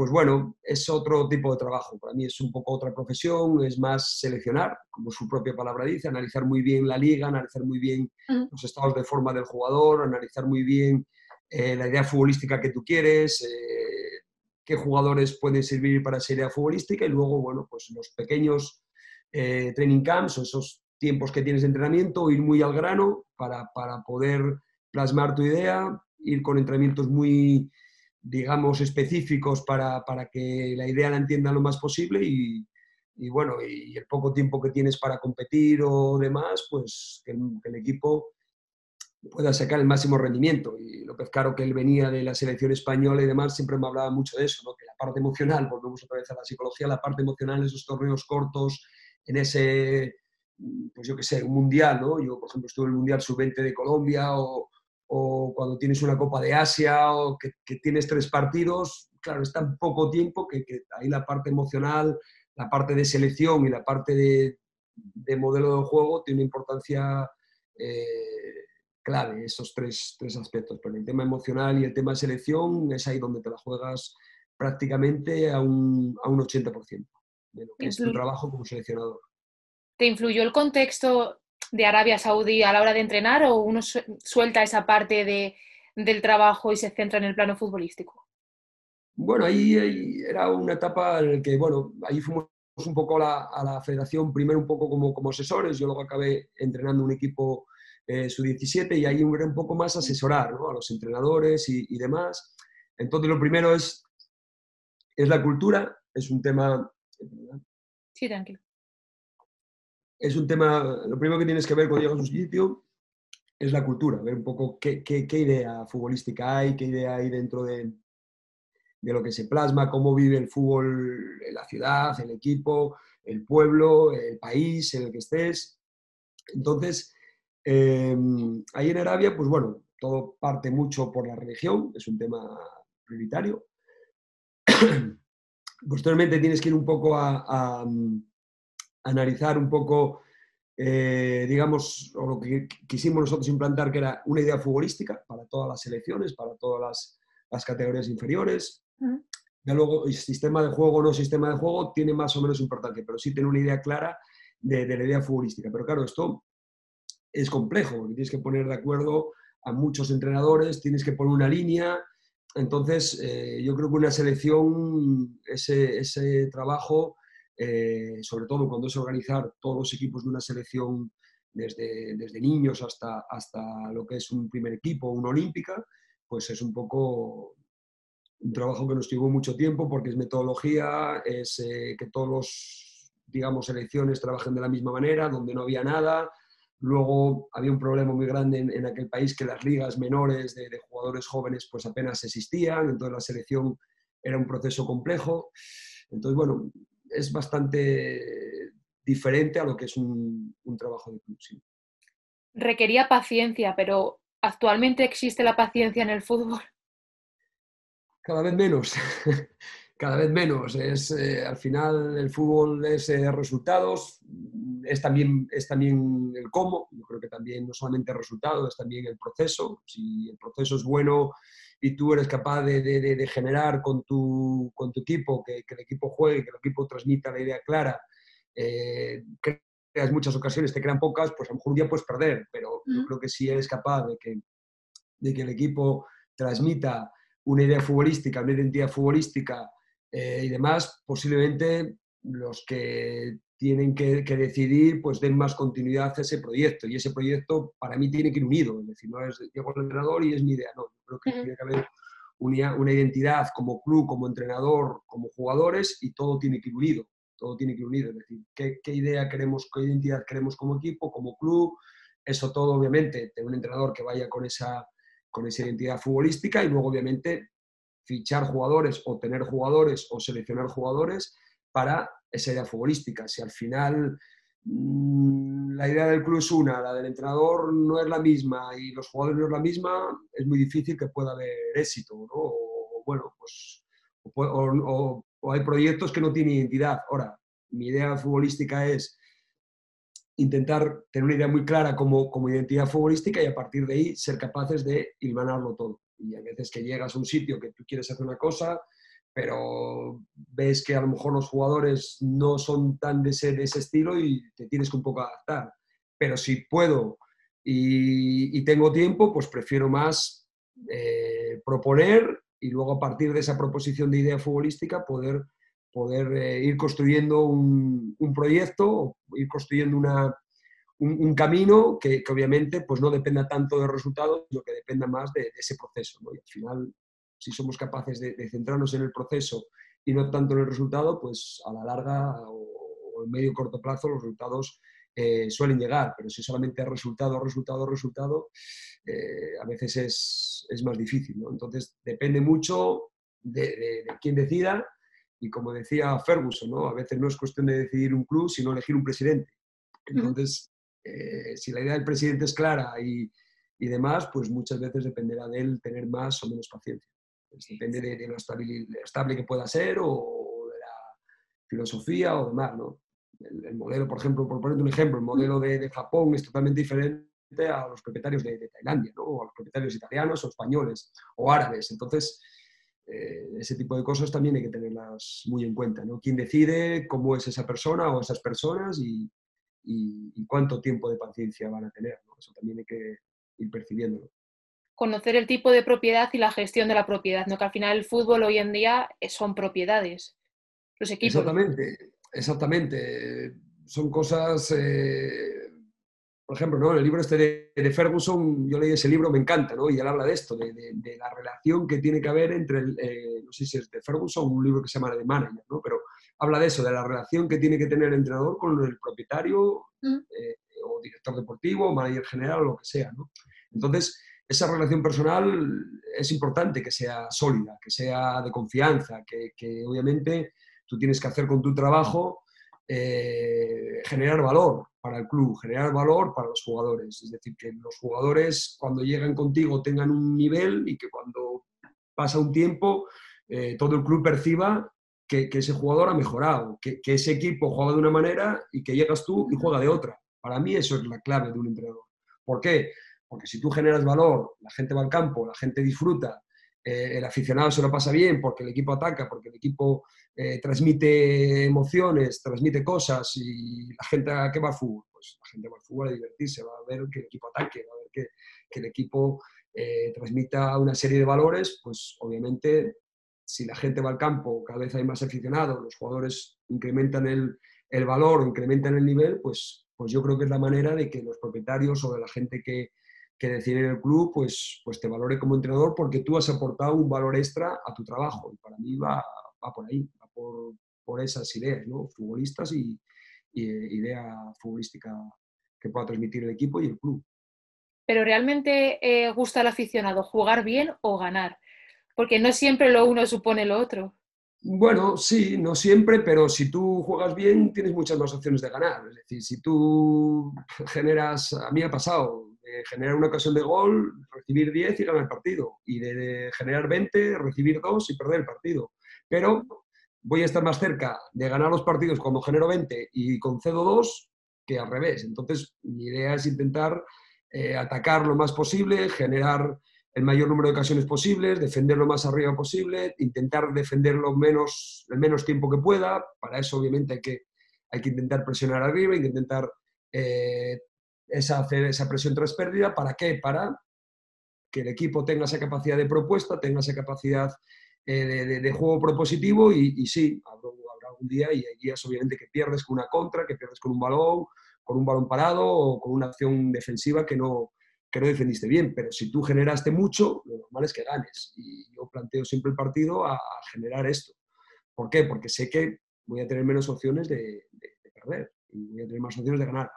pues bueno, es otro tipo de trabajo. Para mí es un poco otra profesión, es más seleccionar, como su propia palabra dice, analizar muy bien la liga, analizar muy bien los estados de forma del jugador, analizar muy bien eh, la idea futbolística que tú quieres, eh, qué jugadores pueden servir para esa idea futbolística y luego, bueno, pues los pequeños eh, training camps o esos tiempos que tienes de entrenamiento, ir muy al grano para, para poder plasmar tu idea, ir con entrenamientos muy digamos, específicos para, para, que la idea la entienda lo más posible y, bueno, y el poco tiempo que tienes para competir o demás, pues que el, que el, equipo pueda sacar el máximo rendimiento. Y López Caro, que él venía de la selección española y demás, siempre me hablaba mucho de eso, ¿no? que la parte emocional, volvemos otra vez a la psicología, la parte emocional en esos torneos cortos, en ese, pues yo qué sé, un mundial, ¿no? Yo, por ejemplo, estuve en el Mundial Sub-20 de Colombia o, o cuando tienes una Copa de Asia o que, que tienes tres partidos, claro, es tan poco tiempo que, que, ahí la parte emocional, la parte de selección y la parte de, de modelo de juego tiene una importancia eh, clave, esos tres, tres, aspectos. Pero el tema emocional y el tema de selección es ahí donde te la juegas prácticamente a un, a un 80% de lo que es tu trabajo como seleccionador. ¿Te influyó el contexto de Arabia Saudí a la hora de entrenar o uno suelta esa parte de, del trabajo y se centra en el plano futbolístico? Bueno, ahí, ahí era una etapa en la que, bueno, ahí fuimos un poco a la, a la, federación, primero un poco como, como asesores, yo luego acabé entrenando un equipo eh, sub-17 y ahí era un poco más asesorar ¿no? a los entrenadores y, y, demás. Entonces, lo primero es, es la cultura, es un tema... Sí, tranquilo es un tema, lo primero que tienes que ver cuando llegas a un sitio es la cultura, ver un poco qué, qué, qué idea futbolística hay, qué idea hay dentro de, de, lo que se plasma, cómo vive el fútbol la ciudad, el equipo, el pueblo, el país en el que estés. Entonces, eh, ahí en Arabia, pues bueno, todo parte mucho por la religión, es un tema prioritario. Posteriormente tienes que ir un poco a analizar un poco, eh, digamos, o lo que quisimos nosotros implantar, que era una idea futbolística para todas las selecciones, para todas las, las categorías inferiores. Uh -huh. Ya luego, el sistema de juego o no sistema de juego tiene más o menos importancia, pero sí tiene una idea clara de, de la idea futbolística. Pero claro, esto es complejo, porque tienes que poner de acuerdo a muchos entrenadores, tienes que poner una línea. Entonces, eh, yo creo que una selección, ese, ese trabajo eh, sobre todo cuando es organizar todos los equipos de una selección desde, desde niños hasta, hasta lo que es un primer equipo, una olímpica, pues es un poco un trabajo que nos llevó mucho tiempo porque es metodología, es eh, que todos los, digamos, selecciones trabajen de la misma manera, donde no había nada. Luego había un problema muy grande en, aquel país que las ligas menores de, de, jugadores jóvenes pues apenas existían, entonces la selección era un proceso complejo. Entonces, bueno, es bastante diferente a lo que es un, un trabajo de club. Sí. Requería paciencia, pero ¿actualmente existe la paciencia en el fútbol? Cada vez menos, cada vez menos. Es, eh, al final el fútbol es eh, resultados, es también, es también el cómo, yo creo que también no solamente el resultado, es también el proceso. Si el proceso es bueno, y tú eres capaz de, de, de generar con tu, con tu equipo, que, que, el equipo juegue, que el equipo transmita la idea clara, eh, creas muchas ocasiones, te crean pocas, pues a lo mejor un día puedes perder, pero yo creo que si eres capaz de que, de que el equipo transmita una idea futbolística, una identidad futbolística eh, y demás, posiblemente los que tienen que, decidir, pues den más continuidad a ese proyecto. Y ese proyecto para mí tiene que ir unido. Es decir, no es llego al entrenador y es mi idea. No, creo que tiene que haber una, una, identidad como club, como entrenador, como jugadores y todo tiene que ir unido. Todo tiene que ir unido. Es decir, qué, qué idea queremos, qué identidad queremos como equipo, como club. Eso todo, obviamente, tener un entrenador que vaya con esa, con esa identidad futbolística y luego, obviamente, fichar jugadores o tener jugadores o seleccionar jugadores para esa idea futbolística. Si al final mm, la idea del club es una, la del entrenador no es la misma y los jugadores no es la misma, es muy difícil que pueda haber éxito, ¿no? O, bueno, pues, o, hay proyectos que no tienen identidad. Ahora, mi idea futbolística es intentar tener una idea muy clara como, como identidad futbolística y a partir de ahí ser capaces de hilvanarlo todo. Y a veces que llegas a un sitio que tú quieres hacer una cosa, pero ves que a lo mejor los jugadores no son tan de ese, de ese estilo y te tienes que un poco adaptar. Pero si puedo y, tengo tiempo, pues prefiero más eh, proponer y luego a partir de esa proposición de idea futbolística poder, poder eh, ir construyendo un, un, proyecto, ir construyendo una, un, camino que, obviamente pues no dependa tanto de resultados, sino que dependa más de, ese proceso. Y al final si somos capaces de, centrarnos en el proceso y no tanto en el resultado, pues a la larga o, en medio corto plazo los resultados eh, suelen llegar, pero si solamente es resultado, resultado, resultado, eh, a veces es, es, más difícil. ¿no? Entonces depende mucho de, de, quién decida y como decía Ferguson, ¿no? a veces no es cuestión de decidir un club, sino elegir un presidente. Entonces, eh, si la idea del presidente es clara y, y demás, pues muchas veces dependerá de él tener más o menos paciencia. Pues depende de, lo estable, que pueda ser o de la filosofía o demás, ¿no? El, modelo, por ejemplo, por poner un ejemplo, el modelo de, Japón es totalmente diferente a los propietarios de, Tailandia, ¿no? O a los propietarios italianos o españoles o árabes. Entonces, eh, ese tipo de cosas también hay que tenerlas muy en cuenta, ¿no? ¿Quién decide cómo es esa persona o esas personas y, y cuánto tiempo de paciencia van a tener, ¿no? Eso también hay que ir percibiéndolo conocer el tipo de propiedad y la gestión de la propiedad, ¿no? que al final el fútbol hoy en día son propiedades, los equipos. Exactamente, exactamente. Son cosas, eh, por ejemplo, ¿no? el libro este de, Ferguson, yo leí ese libro, me encanta, ¿no? y él habla de esto, de, la relación que tiene que haber entre, el, eh, no sé si es de Ferguson, un libro que se llama de Manager, ¿no? pero habla de eso, de la relación que tiene que tener el entrenador con el propietario mm. eh, o director deportivo, manager general o lo que sea. ¿no? Entonces, esa relación personal es importante que sea sólida, que sea de confianza, que, obviamente tú tienes que hacer con tu trabajo eh, generar valor para el club, generar valor para los jugadores. Es decir, que los jugadores cuando llegan contigo tengan un nivel y que cuando pasa un tiempo eh, todo el club perciba que, ese jugador ha mejorado, que, que ese equipo juega de una manera y que llegas tú y juega de otra. Para mí eso es la clave de un entrenador. ¿Por qué? Porque si tú generas valor, la gente va al campo, la gente disfruta, eh, el aficionado se lo pasa bien porque el equipo ataca, porque el equipo eh, transmite emociones, transmite cosas y la gente a qué va al fútbol. Pues la gente va al fútbol a divertirse, va a ver que el equipo ataque, va a ver que, que el equipo eh, transmita una serie de valores, pues obviamente si la gente va al campo, cada vez hay más aficionados, los jugadores incrementan el, el valor, incrementan el nivel, pues, pues yo creo que es la manera de que los propietarios o de la gente que, que decide el club, pues, pues te valore como entrenador porque tú has aportado un valor extra a tu trabajo. Y para mí va, va por ahí, va por, por, esas ideas, ¿no? Futbolistas y, y, idea futbolística que pueda transmitir el equipo y el club. Pero realmente eh, gusta al aficionado jugar bien o ganar, porque no siempre lo uno supone lo otro. Bueno, sí, no siempre, pero si tú juegas bien tienes muchas más opciones de ganar. Es decir, si tú generas, a mí ha pasado, generar una ocasión de gol, recibir 10 y ganar el partido. Y de, generar 20, recibir 2 y perder el partido. Pero voy a estar más cerca de ganar los partidos cuando genero 20 y concedo 2 que al revés. Entonces, mi idea es intentar eh, atacar lo más posible, generar el mayor número de ocasiones posibles, defender lo más arriba posible, intentar defender lo menos, el menos tiempo que pueda. Para eso, obviamente, hay que, hay que intentar presionar arriba, hay que intentar eh, esa, hacer esa presión tras pérdida. ¿Para qué? Para que el equipo tenga esa capacidad de propuesta, tenga esa capacidad eh, de, juego propositivo y, sí, habrá, algún día y hay días obviamente que pierdes con una contra, que pierdes con un balón, con un balón parado o con una acción defensiva que no, que no defendiste bien, pero si tú generaste mucho, lo normal es que ganes. Y yo planteo siempre el partido a, generar esto. ¿Por qué? Porque sé que voy a tener menos opciones de, perder y voy a tener más opciones de ganar.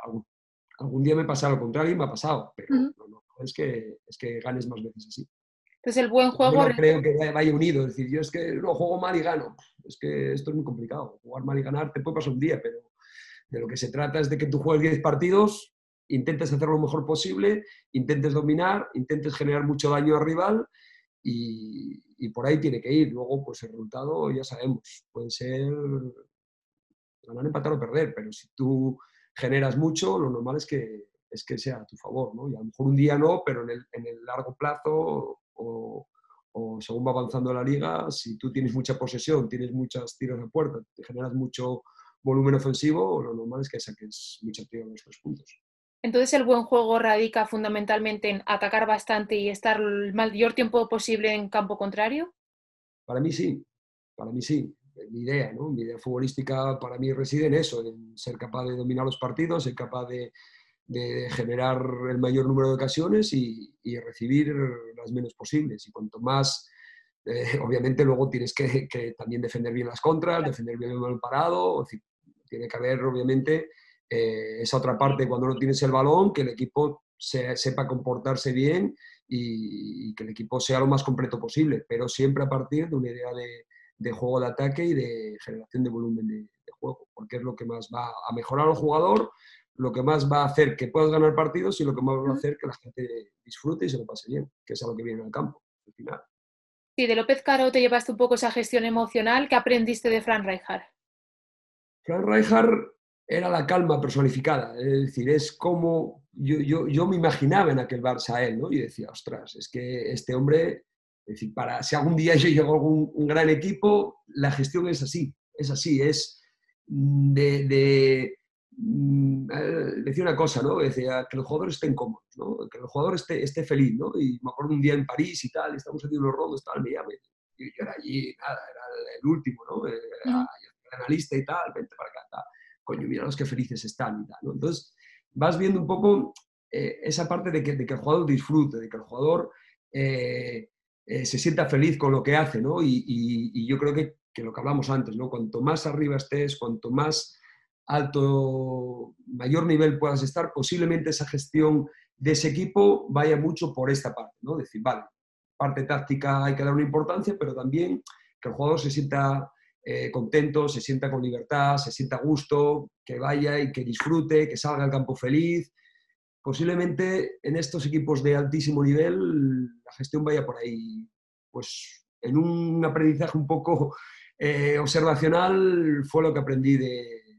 Algún, día me pasa lo contrario y me ha pasado, pero no, es, que, es que ganes más veces así. Entonces el buen juego... no creo que vaya unido, es decir, yo es que no juego mal y gano. Es que esto es muy complicado. Jugar mal y ganar te puede pasar un día, pero de lo que se trata es de que tú juegues 10 partidos intentes hacer lo mejor posible, intentes dominar, intentes generar mucho daño al rival y, por ahí tiene que ir. Luego, pues el resultado ya sabemos, puede ser ganar, empatar o perder, pero si tú generas mucho, lo normal es que, es que sea a tu favor, ¿no? Y a lo mejor un día no, pero en el, en el largo plazo o, o, según va avanzando la liga, si tú tienes mucha posesión, tienes muchos tiros de puerta, te generas mucho volumen ofensivo, lo normal es que saques mucho tiro en los tres puntos. Entonces el buen juego radica fundamentalmente en atacar bastante y estar el mayor tiempo posible en campo contrario. Para mí sí, para mí sí. Mi idea, ¿no? Mi idea futbolística para mí reside en eso, en ser capaz de dominar los partidos, ser capaz de, generar el mayor número de ocasiones y, recibir las menos posibles. Y cuanto más, eh, obviamente luego tienes que, también defender bien las contras, defender bien el parado, tiene que haber obviamente eh, esa otra parte cuando no tienes el balón, que el equipo sepa comportarse bien y, que el equipo sea lo más completo posible, pero siempre a partir de una idea de, juego de ataque y de generación de volumen de, juego, porque es lo que más va a mejorar al jugador, lo que más va a hacer que puedas ganar partidos y lo que más va a hacer que la gente disfrute y se lo pase bien, que es a lo que viene al campo, al final. Sí, de López Caro te llevaste un poco esa gestión emocional. ¿Qué aprendiste de Fran Rijkaard? Fran Rijkaard era la calma personificada. Es decir, es como yo, yo, yo, me imaginaba en aquel Barça a él, ¿no? Y decía, ostras, es que este hombre, es decir, para, si algún día yo llego a algún un gran equipo, la gestión es así, es así, es de, de mm, eh, decía una cosa, ¿no? Decía que los jugadores estén cómodos, ¿no? Que el jugador esté, esté feliz, ¿no? Y me acuerdo un día en París y tal, estamos haciendo los rondos, tal, me y yo era allí, nada, era el último, ¿no? Era, analista y tal, vente para acá, tal coño, mira los que felices están y tal. ¿no? Entonces, vas viendo un poco eh, esa parte de que, de que, el jugador disfrute, de que el jugador eh, eh, se sienta feliz con lo que hace, ¿no? Y, yo creo que, que, lo que hablamos antes, ¿no? Cuanto más arriba estés, cuanto más alto, mayor nivel puedas estar, posiblemente esa gestión de ese equipo vaya mucho por esta parte, ¿no? Decir, vale, parte táctica hay que dar una importancia, pero también que el jugador se sienta eh, contento, se sienta con libertad, se sienta a gusto, que vaya y que disfrute, que salga al campo feliz. Posiblemente en estos equipos de altísimo nivel la gestión vaya por ahí. Pues en un aprendizaje un poco eh, observacional fue lo que aprendí de,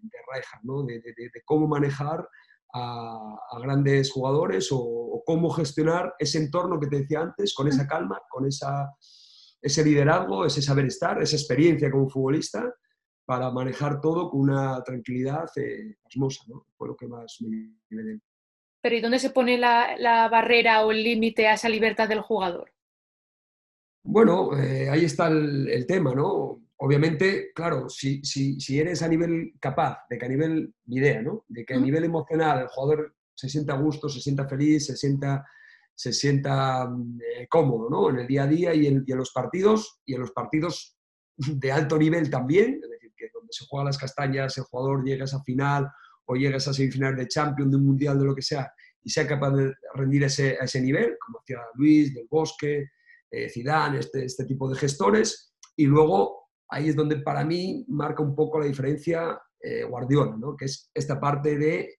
de de, cómo manejar a, grandes jugadores o, cómo gestionar ese entorno que te decía antes, con esa calma, con esa ese liderazgo, ese saber estar, esa experiencia como futbolista para manejar todo con una tranquilidad eh, pasmosa, ¿no? Fue lo que más me, me Pero ¿y dónde se pone la, barrera o el límite a esa libertad del jugador? Bueno, eh, ahí está el, tema, ¿no? Obviamente, claro, si, si, si, eres a nivel capaz, de que a nivel, mi idea, ¿no? De que a nivel emocional el jugador se sienta a gusto, se sienta feliz, se sienta se sienta eh, cómodo ¿no? en el día a día y en, los partidos, y en los partidos de alto nivel también, es decir, que donde se juegan las castañas, el jugador llega a esa final o llega a esa semifinal de Champions, de un Mundial, de lo que sea, y sea capaz de rendir ese, a ese nivel, como hacía Luis, Del Bosque, eh, Zidane, este, este tipo de gestores, y luego ahí es donde para mí marca un poco la diferencia eh, Guardiola, ¿no? que es esta parte de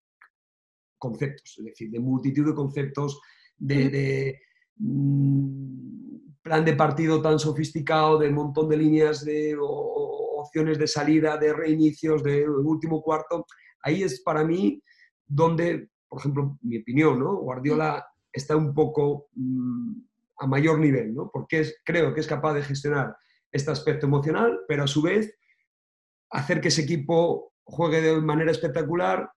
conceptos, es decir, de multitud de conceptos, de, mm, plan de partido tan sofisticado, de montón de líneas de opciones de salida, de reinicios, de último cuarto. Ahí es para mí donde, por ejemplo, mi opinión. Guardiola está un poco mm, a mayor nivel, ¿no? porque creo que es capaz de gestionar este aspecto emocional, pero a su vez hacer que ese equipo juegue de manera espectacular,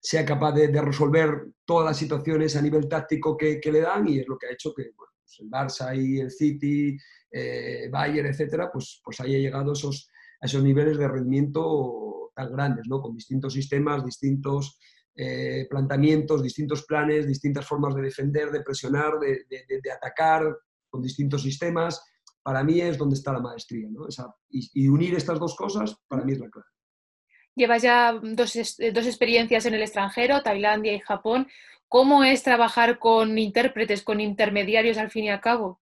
sea capaz de, resolver todas las situaciones a nivel táctico que, le dan y es lo que ha hecho que pues el Barça y el City, eh, Bayern, etcétera, pues, pues haya llegado esos, esos niveles de rendimiento tan grandes, ¿no? con distintos sistemas, distintos eh, planteamientos, distintos planes, distintas formas de defender, de presionar, de, atacar, con distintos sistemas. Para mí es donde está la maestría. ¿no? y, unir estas dos cosas, para mí es la clave. Llevas ya dos, dos experiencias en el extranjero, Tailandia y Japón. ¿Cómo es trabajar con intérpretes, con intermediarios al fin y al cabo?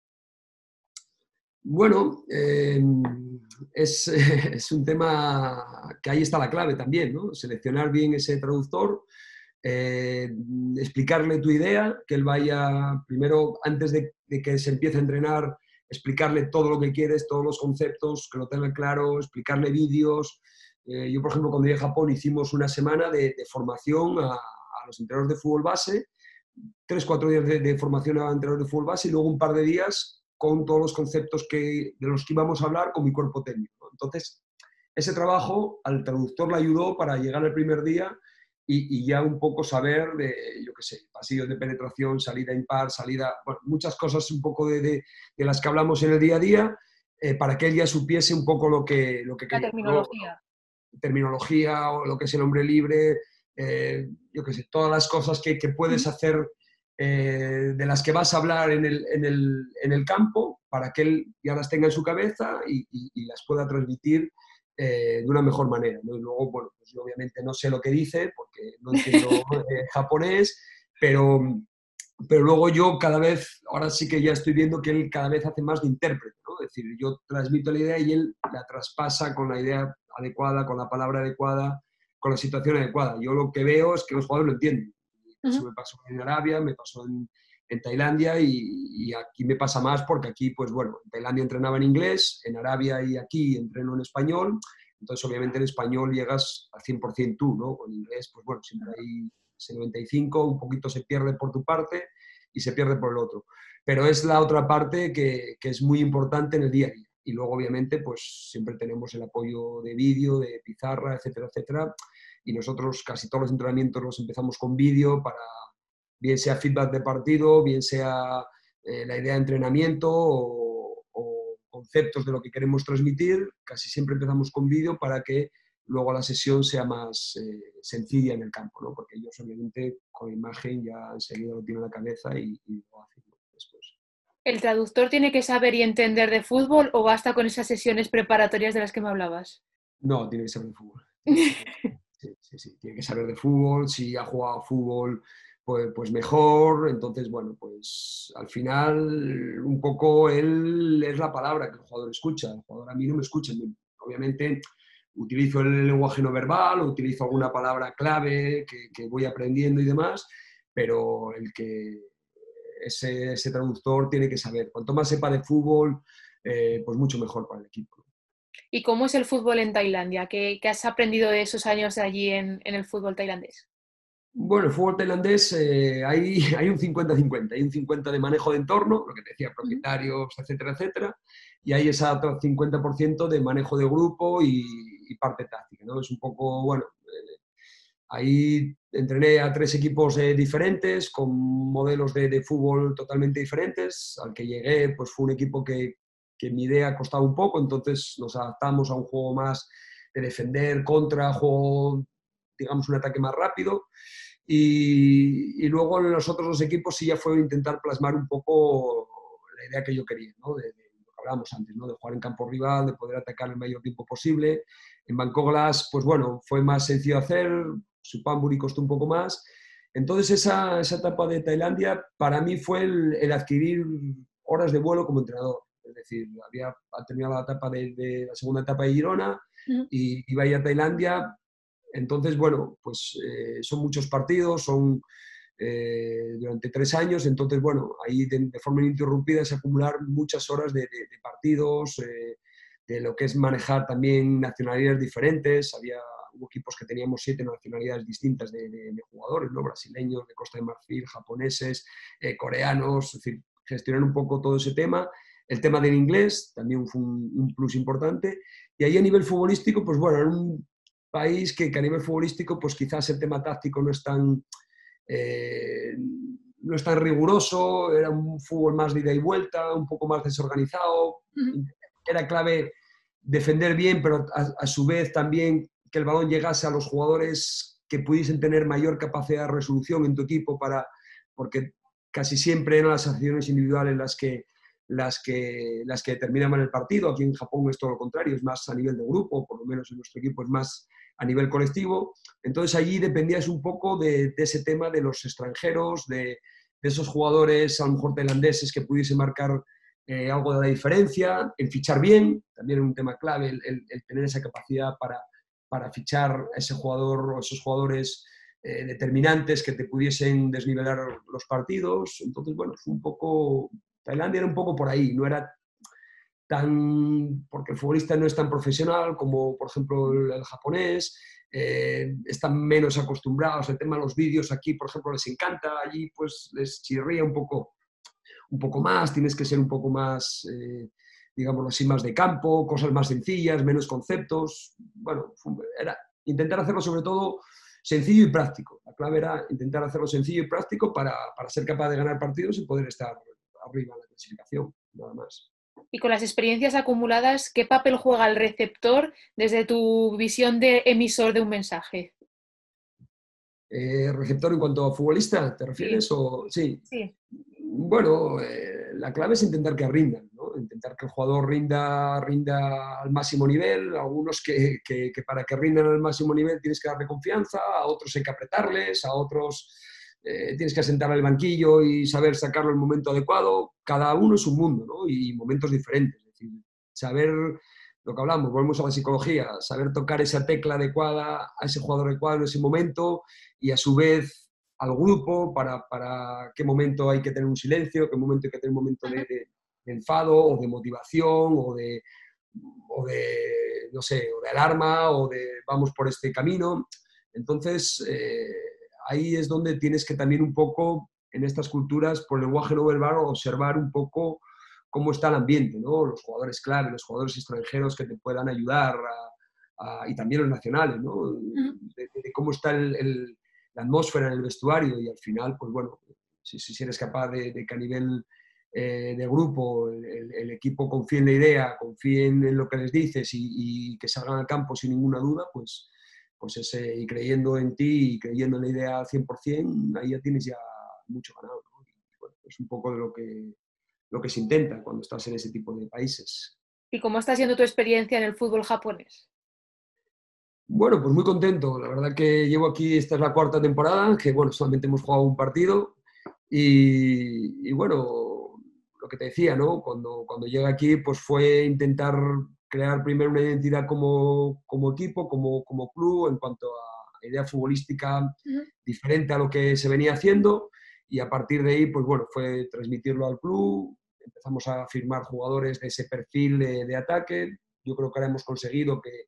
Bueno, em, es, un tema que ahí está la clave también, ¿no? Seleccionar bien ese traductor, eh, explicarle tu idea, que él vaya primero, antes de, que se empiece a entrenar, explicarle todo lo que quieres, todos los conceptos, que lo tenga claro, explicarle vídeos. Eh, yo, por ejemplo, cuando llegué a Japón hicimos una semana de, formación a, a, los entrenadores de fútbol base, tres, cuatro días de, de formación a entrenadores de fútbol base y luego un par de días con todos los conceptos que, de los que íbamos a hablar con mi cuerpo técnico. Entonces, ese trabajo al traductor le ayudó para llegar el primer día y, ya un poco saber de, yo qué sé, pasillos de penetración, salida impar, salida, bueno, muchas cosas un poco de, de, las que hablamos en el día a día, eh, para que él ya supiese un poco lo que, lo que quería. Terminología. Terminología, o lo que es el hombre libre, eh, yo qué sé, todas las cosas que, que puedes hacer eh, de las que vas a hablar en el, en, el, en el, campo para que él ya las tenga en su cabeza y, y, las pueda transmitir eh, de una mejor manera. Y luego, bueno, pues yo obviamente no sé lo que dice porque no entiendo eh, japonés, pero, pero luego yo cada vez, ahora sí que ya estoy viendo que él cada vez hace más de intérprete, ¿no? Es decir, yo transmito la idea y él la traspasa con la idea adecuada, con la palabra adecuada, con la situación adecuada. Yo lo que veo es que los jugadores lo entienden eso me pasó en Arabia, me pasó en, en Tailandia y, y, aquí me pasa más porque aquí, pues bueno, en Tailandia entrenaba en inglés, en Arabia y aquí entreno en español, entonces obviamente en español llegas al 100% tú, ¿no? Con inglés, pues bueno, siempre hay ese 95, un poquito se pierde por tu parte y se pierde por el otro. Pero es la otra parte que, que es muy importante en el día a día. Y luego, obviamente, pues siempre tenemos el apoyo de vídeo, de pizarra, etcétera, etcétera y nosotros casi todos los entrenamientos los empezamos con vídeo para, bien sea feedback de partido, bien sea eh, la idea de entrenamiento o, conceptos de lo que queremos transmitir, casi siempre empezamos con vídeo para que luego la sesión sea más eh, sencilla en el campo, ¿no? porque ellos obviamente con imagen ya enseguida lo tienen en la cabeza y, lo hacen después. ¿El traductor tiene que saber y entender de fútbol o basta con esas sesiones preparatorias de las que me hablabas? No, tiene que saber de fútbol. tiene que saber de fútbol, si ha jugado fútbol, pues, pues, mejor. Entonces, bueno, pues al final un poco él es la palabra que el jugador escucha. El jugador a mí no me escucha. Obviamente utilizo el lenguaje no verbal, utilizo alguna palabra clave que, voy aprendiendo y demás, pero el que ese, ese, traductor tiene que saber. Cuanto más sepa de fútbol, eh, pues mucho mejor para el equipo. ¿Y cómo es el fútbol en Tailandia? ¿Qué, has aprendido de esos años allí en, el fútbol tailandés? Bueno, el fútbol tailandés eh, hay, hay, un 50-50, hay un 50 de manejo de entorno, lo que te decía, propietarios, etcétera, etcétera, y hay ese otro 50% de manejo de grupo y, parte táctica, ¿no? Es un poco, bueno, eh, ahí entrené a tres equipos eh, diferentes, con modelos de, de, fútbol totalmente diferentes, al que llegué, pues fue un equipo que, mi idea ha costado un poco, entonces nos adaptamos a un juego más de defender, contra, juego, digamos, un ataque más rápido. Y, luego en los otros dos equipos sí ya fue intentar plasmar un poco la idea que yo quería, ¿no? de, lo que hablábamos antes, ¿no? de jugar en campo rival, de poder atacar el mayor tiempo posible. En Bangkok Glass, pues bueno, fue más sencillo hacer, su Pamburi costó un poco más. Entonces esa, esa etapa de Tailandia para mí fue el adquirir horas de vuelo como entrenador. Es decir, había terminado la etapa de, la segunda etapa de Girona y iba a ir a Tailandia. Entonces, bueno, pues eh, son muchos partidos, son eh, durante tres años. Entonces, bueno, ahí de, forma ininterrumpida es acumular muchas horas de, partidos, eh, de lo que es manejar también nacionalidades diferentes. Había equipos que teníamos siete nacionalidades distintas de, jugadores, ¿no? brasileños, de Costa de Marfil, japoneses, coreanos, es decir, gestionar un poco todo ese tema el tema del inglés también fue un, plus importante. Y ahí a nivel futbolístico, pues bueno, era un país que, a nivel futbolístico, pues quizás el tema táctico no es tan, eh, no es tan riguroso, era un fútbol más de ida y vuelta, un poco más desorganizado. Era clave defender bien, pero a, su vez también que el balón llegase a los jugadores que pudiesen tener mayor capacidad de resolución en tu equipo para, porque casi siempre eran las acciones individuales las que, las que, las que determinaban el partido. Aquí en Japón es todo lo contrario, es más a nivel de grupo, por lo menos en nuestro equipo es más a nivel colectivo. Entonces allí dependías un poco de, ese tema de los extranjeros, de, esos jugadores a lo mejor tailandeses que pudiesen marcar eh, algo de la diferencia, en fichar bien, también es un tema clave el, tener esa capacidad para, para, fichar a ese jugador o esos jugadores eh, determinantes que te pudiesen desnivelar los partidos. Entonces, bueno, fue un poco, Tailandia era un poco por ahí, no era tan, porque el futbolista no es tan profesional como, por ejemplo, el, japonés, eh, están menos acostumbrados al tema de los vídeos, aquí, por ejemplo, les encanta, allí pues les chirría un poco, un poco más, tienes que ser un poco más, eh, digámoslo así, más de campo, cosas más sencillas, menos conceptos, bueno, era intentar hacerlo sobre todo sencillo y práctico. La clave era intentar hacerlo sencillo y práctico para, para ser capaz de ganar partidos y poder estar arriba en la clasificación, nada más. Y con las experiencias acumuladas, ¿qué papel juega el receptor desde tu visión de emisor de un mensaje? Eh, ¿Receptor en cuanto a futbolista, te refieres? Sí. O, sí. sí. Bueno, eh, la clave es intentar que rindan, ¿no? intentar que el jugador rinda, rinda al máximo nivel. Algunos que, que, que para que rindan al máximo nivel tienes que darle confianza, a otros hay que apretarles, a otros eh, tienes que asentar el banquillo y saber sacarlo en el momento adecuado. Cada uno es un mundo ¿no? y momentos diferentes. Es decir, saber lo que hablamos, volvemos a la psicología, saber tocar esa tecla adecuada a ese jugador adecuado en ese momento y a su vez al grupo para, para qué momento hay que tener un silencio, qué momento hay que tener un momento de, de, enfado o de motivación o de, o de, no sé, o de alarma o de vamos por este camino. Entonces, eh, ahí es donde tienes que también un poco, en estas culturas, por lenguaje no verbal, observar un poco cómo está el ambiente, ¿no? Los jugadores clave, los jugadores extranjeros que te puedan ayudar, y también los nacionales, ¿no? De, cómo está el, la atmósfera en el vestuario y al final, pues bueno, si, si eres capaz de, que a nivel eh, de grupo el, equipo confíe en la idea, confíe en, lo que les dices y, y, que salgan al campo sin ninguna duda, pues, pues ese, y creyendo en ti y creyendo en la idea al 100%, ahí ya tienes ya mucho ganado. es un poco de lo que, lo que se intenta cuando estás en ese tipo de países. ¿Y cómo está siendo tu experiencia en el fútbol japonés? Bueno, pues muy contento. La verdad que llevo aquí, esta es la cuarta temporada, que bueno, solamente hemos jugado un partido. Y, y bueno, lo que te decía, ¿no? Cuando, cuando llegué aquí, pues fue intentar crear primero una identidad como, como equipo, como, como, club, en cuanto a idea futbolística diferente a lo que se venía haciendo. Y a partir de ahí, pues bueno, fue transmitirlo al club. Empezamos a firmar jugadores de ese perfil de, ataque. Yo creo que ahora hemos conseguido que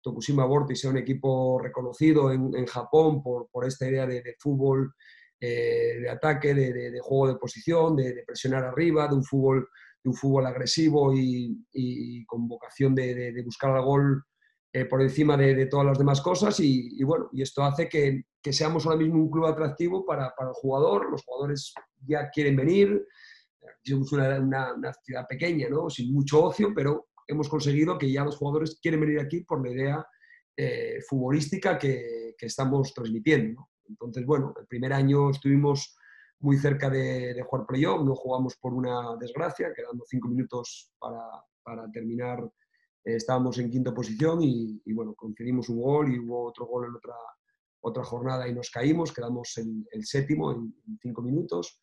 Tokushima Vortis sea un equipo reconocido en, en Japón por, por, esta idea de, de fútbol eh, de ataque, de, de, juego de posición, de, presionar arriba, de un fútbol un fútbol agresivo y, con vocación de, buscar el gol eh, por encima de, todas las demás cosas y, bueno, y esto hace que, seamos ahora mismo un club atractivo para, el jugador, los jugadores ya quieren venir, somos una, una, ciudad pequeña, ¿no? sin mucho ocio, pero hemos conseguido que ya los jugadores quieren venir aquí por la idea eh, futbolística que, que, estamos transmitiendo. Entonces, bueno, el primer año estuvimos muy cerca de, jugar playoff, no jugamos por una desgracia, quedando cinco minutos para, para terminar, eh, estábamos en quinta posición y, bueno, concedimos un gol y hubo otro gol en otra, otra jornada y nos caímos, quedamos en el séptimo en, cinco minutos.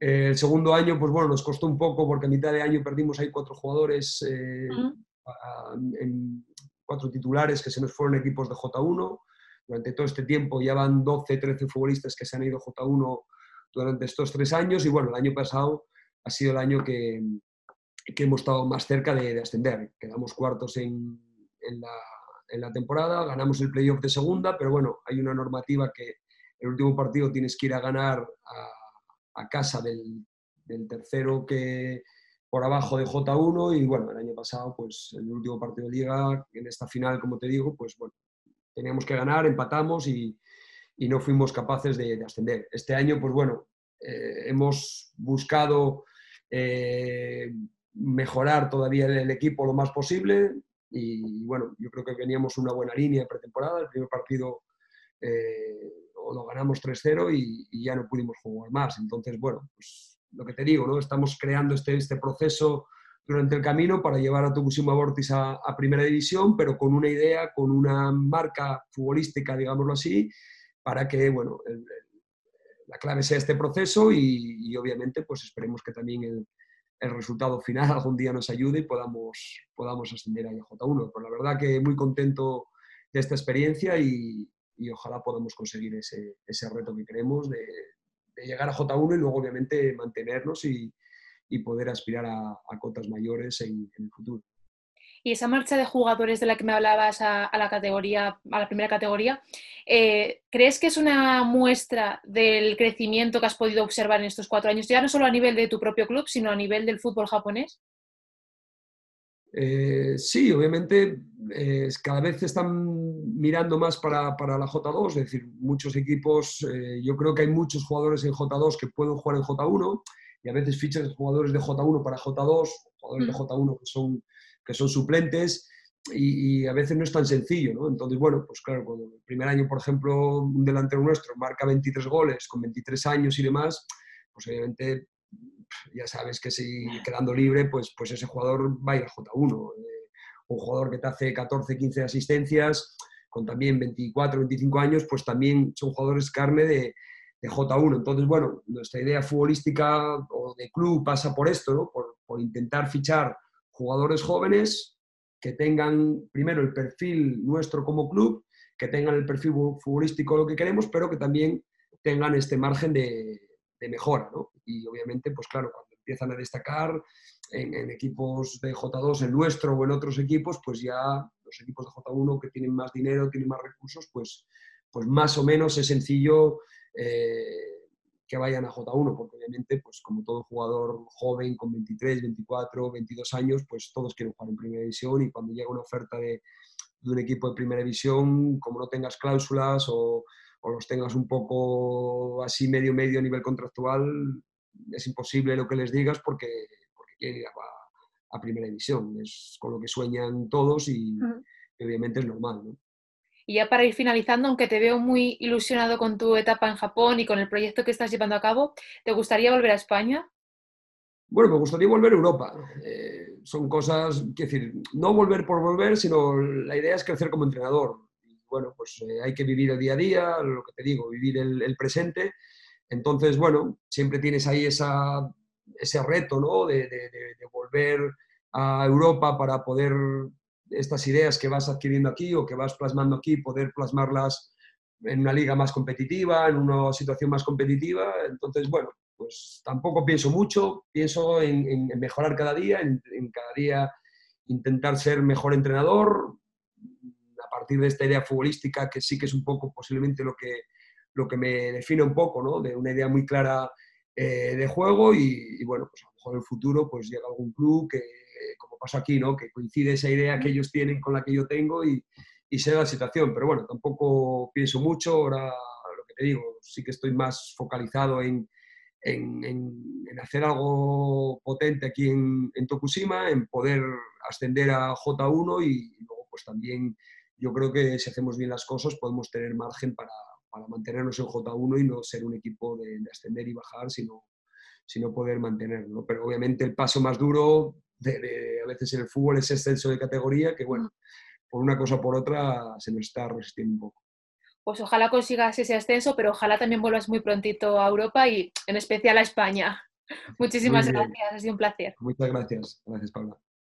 Eh, el segundo año, pues bueno, nos costó un poco porque a mitad de año perdimos ahí cuatro jugadores, eh, en, cuatro titulares que se nos fueron equipos de J1. Durante todo este tiempo ya van 12, 13 futbolistas que se han ido J1 durante estos tres años y bueno, el año pasado ha sido el año que, que hemos estado más cerca de, ascender. Quedamos cuartos en, en, la, en, la, temporada, ganamos el playoff de segunda, pero bueno, hay una normativa que el último partido tienes que ir a ganar a, a casa del, del, tercero que por abajo de J1 y bueno, el año pasado pues el último partido de liga, en esta final como te digo, pues bueno, teníamos que ganar, empatamos y, y no fuimos capaces de, ascender. Este año, pues bueno, eh, hemos buscado eh, mejorar todavía el, equipo lo más posible y bueno, yo creo que veníamos una buena línea de pretemporada, el primer partido eh, lo ganamos 3-0 y, ya no pudimos jugar más. Entonces, bueno, pues lo que te digo, ¿no? Estamos creando este, este proceso durante el camino para llevar a Tokushima Vortis a, Primera División, pero con una idea, con una marca futbolística, digámoslo así, para que, bueno, la clave sea este proceso y, obviamente pues esperemos que también el, resultado final algún día nos ayude y podamos, podamos ascender a J1. Pero la verdad que muy contento de esta experiencia y, y ojalá podamos conseguir ese, ese reto que queremos de, llegar a J1 y luego obviamente mantenernos y, y poder aspirar a cotas mayores en, el futuro. Y esa marcha de jugadores de la que me hablabas a, la categoría, a la primera categoría, eh, ¿crees que es una muestra del crecimiento que has podido observar en estos cuatro años, ya no solo a nivel de tu propio club, sino a nivel del fútbol japonés? Eh, sí, obviamente eh, cada vez están mirando más para, para, la J2, es decir, muchos equipos, eh, yo creo que hay muchos jugadores en J2 que pueden jugar en J1 y a veces fichan jugadores de J1 para J2, jugadores de mm. J1 que son, que son suplentes y, a veces no es tan sencillo, ¿no? Entonces, bueno, pues claro, cuando el primer año, por ejemplo, un delantero nuestro marca 23 goles con 23 años y demás, pues obviamente ya sabes que si quedando libre, pues, pues ese jugador va a ir a J1. Eh, un jugador que te hace 14, 15 asistencias, con también 24, 25 años, pues también son jugadores carne de, de J1. Entonces, bueno, nuestra idea futbolística o de club pasa por esto, ¿no? por, por intentar fichar jugadores jóvenes que tengan primero el perfil nuestro como club, que tengan el perfil futbolístico lo que queremos, pero que también tengan este margen de, mejora, ¿no? Y obviamente, pues claro, cuando empiezan a destacar en, equipos de J2, en nuestro o en otros equipos, pues ya los equipos de J1 que tienen más dinero, tienen más recursos, pues, pues más o menos es sencillo eh, que vayan a J1, porque obviamente, pues como todo jugador joven con 23, 24, 22 años, pues todos quieren jugar en primera división y cuando llega una oferta de, de un equipo de primera división, como no tengas cláusulas o o los tengas un poco así medio medio a nivel contractual, es imposible lo que les digas porque, porque quieren ir a, primera división. Es con lo que sueñan todos y, obviamente es normal. Y ya para ir finalizando, aunque te veo muy ilusionado con tu etapa en Japón y con el proyecto que estás llevando a cabo, ¿te gustaría volver a España? Bueno, me gustaría volver a Europa. Eh, son cosas, quiero decir, no volver por volver, sino la idea es crecer como entrenador bueno, pues eh, hay que vivir el día a día, lo que te digo, vivir el, presente. Entonces, bueno, siempre tienes ahí ese reto, ¿no? De, volver a Europa para poder estas ideas que vas adquiriendo aquí o que vas plasmando aquí, poder plasmarlas en una liga más competitiva, en una situación más competitiva. Entonces, bueno, pues tampoco pienso mucho, pienso en, mejorar cada día, en, cada día intentar ser mejor entrenador, partir de esta idea futbolística, que sí que es un poco posiblemente lo que, lo que me define un poco, ¿no? De una idea muy clara eh, de juego y, bueno, pues a lo mejor en el futuro pues llega algún club que, como pasó aquí, ¿no? Que coincide esa idea que ellos tienen con la que yo tengo y, y da la situación. Pero bueno, tampoco pienso mucho, ahora lo que te digo, sí que estoy más focalizado en, en, en, hacer algo potente aquí en, en, Tokushima, en poder ascender a J1 y luego pues también yo creo que si hacemos bien las cosas podemos tener margen para, para mantenernos en J1 y no ser un equipo de, ascender y bajar, sino, sino poder mantenerlo. Pero obviamente el paso más duro de, a veces en el fútbol es exceso de categoría, que bueno, por una cosa o por otra se nos está resistiendo un poco. Pues ojalá consigas ese ascenso, pero ojalá también vuelvas muy prontito a Europa y en especial a España. Muchísimas gracias, ha sido un placer. Muchas gracias. Gracias, Paula.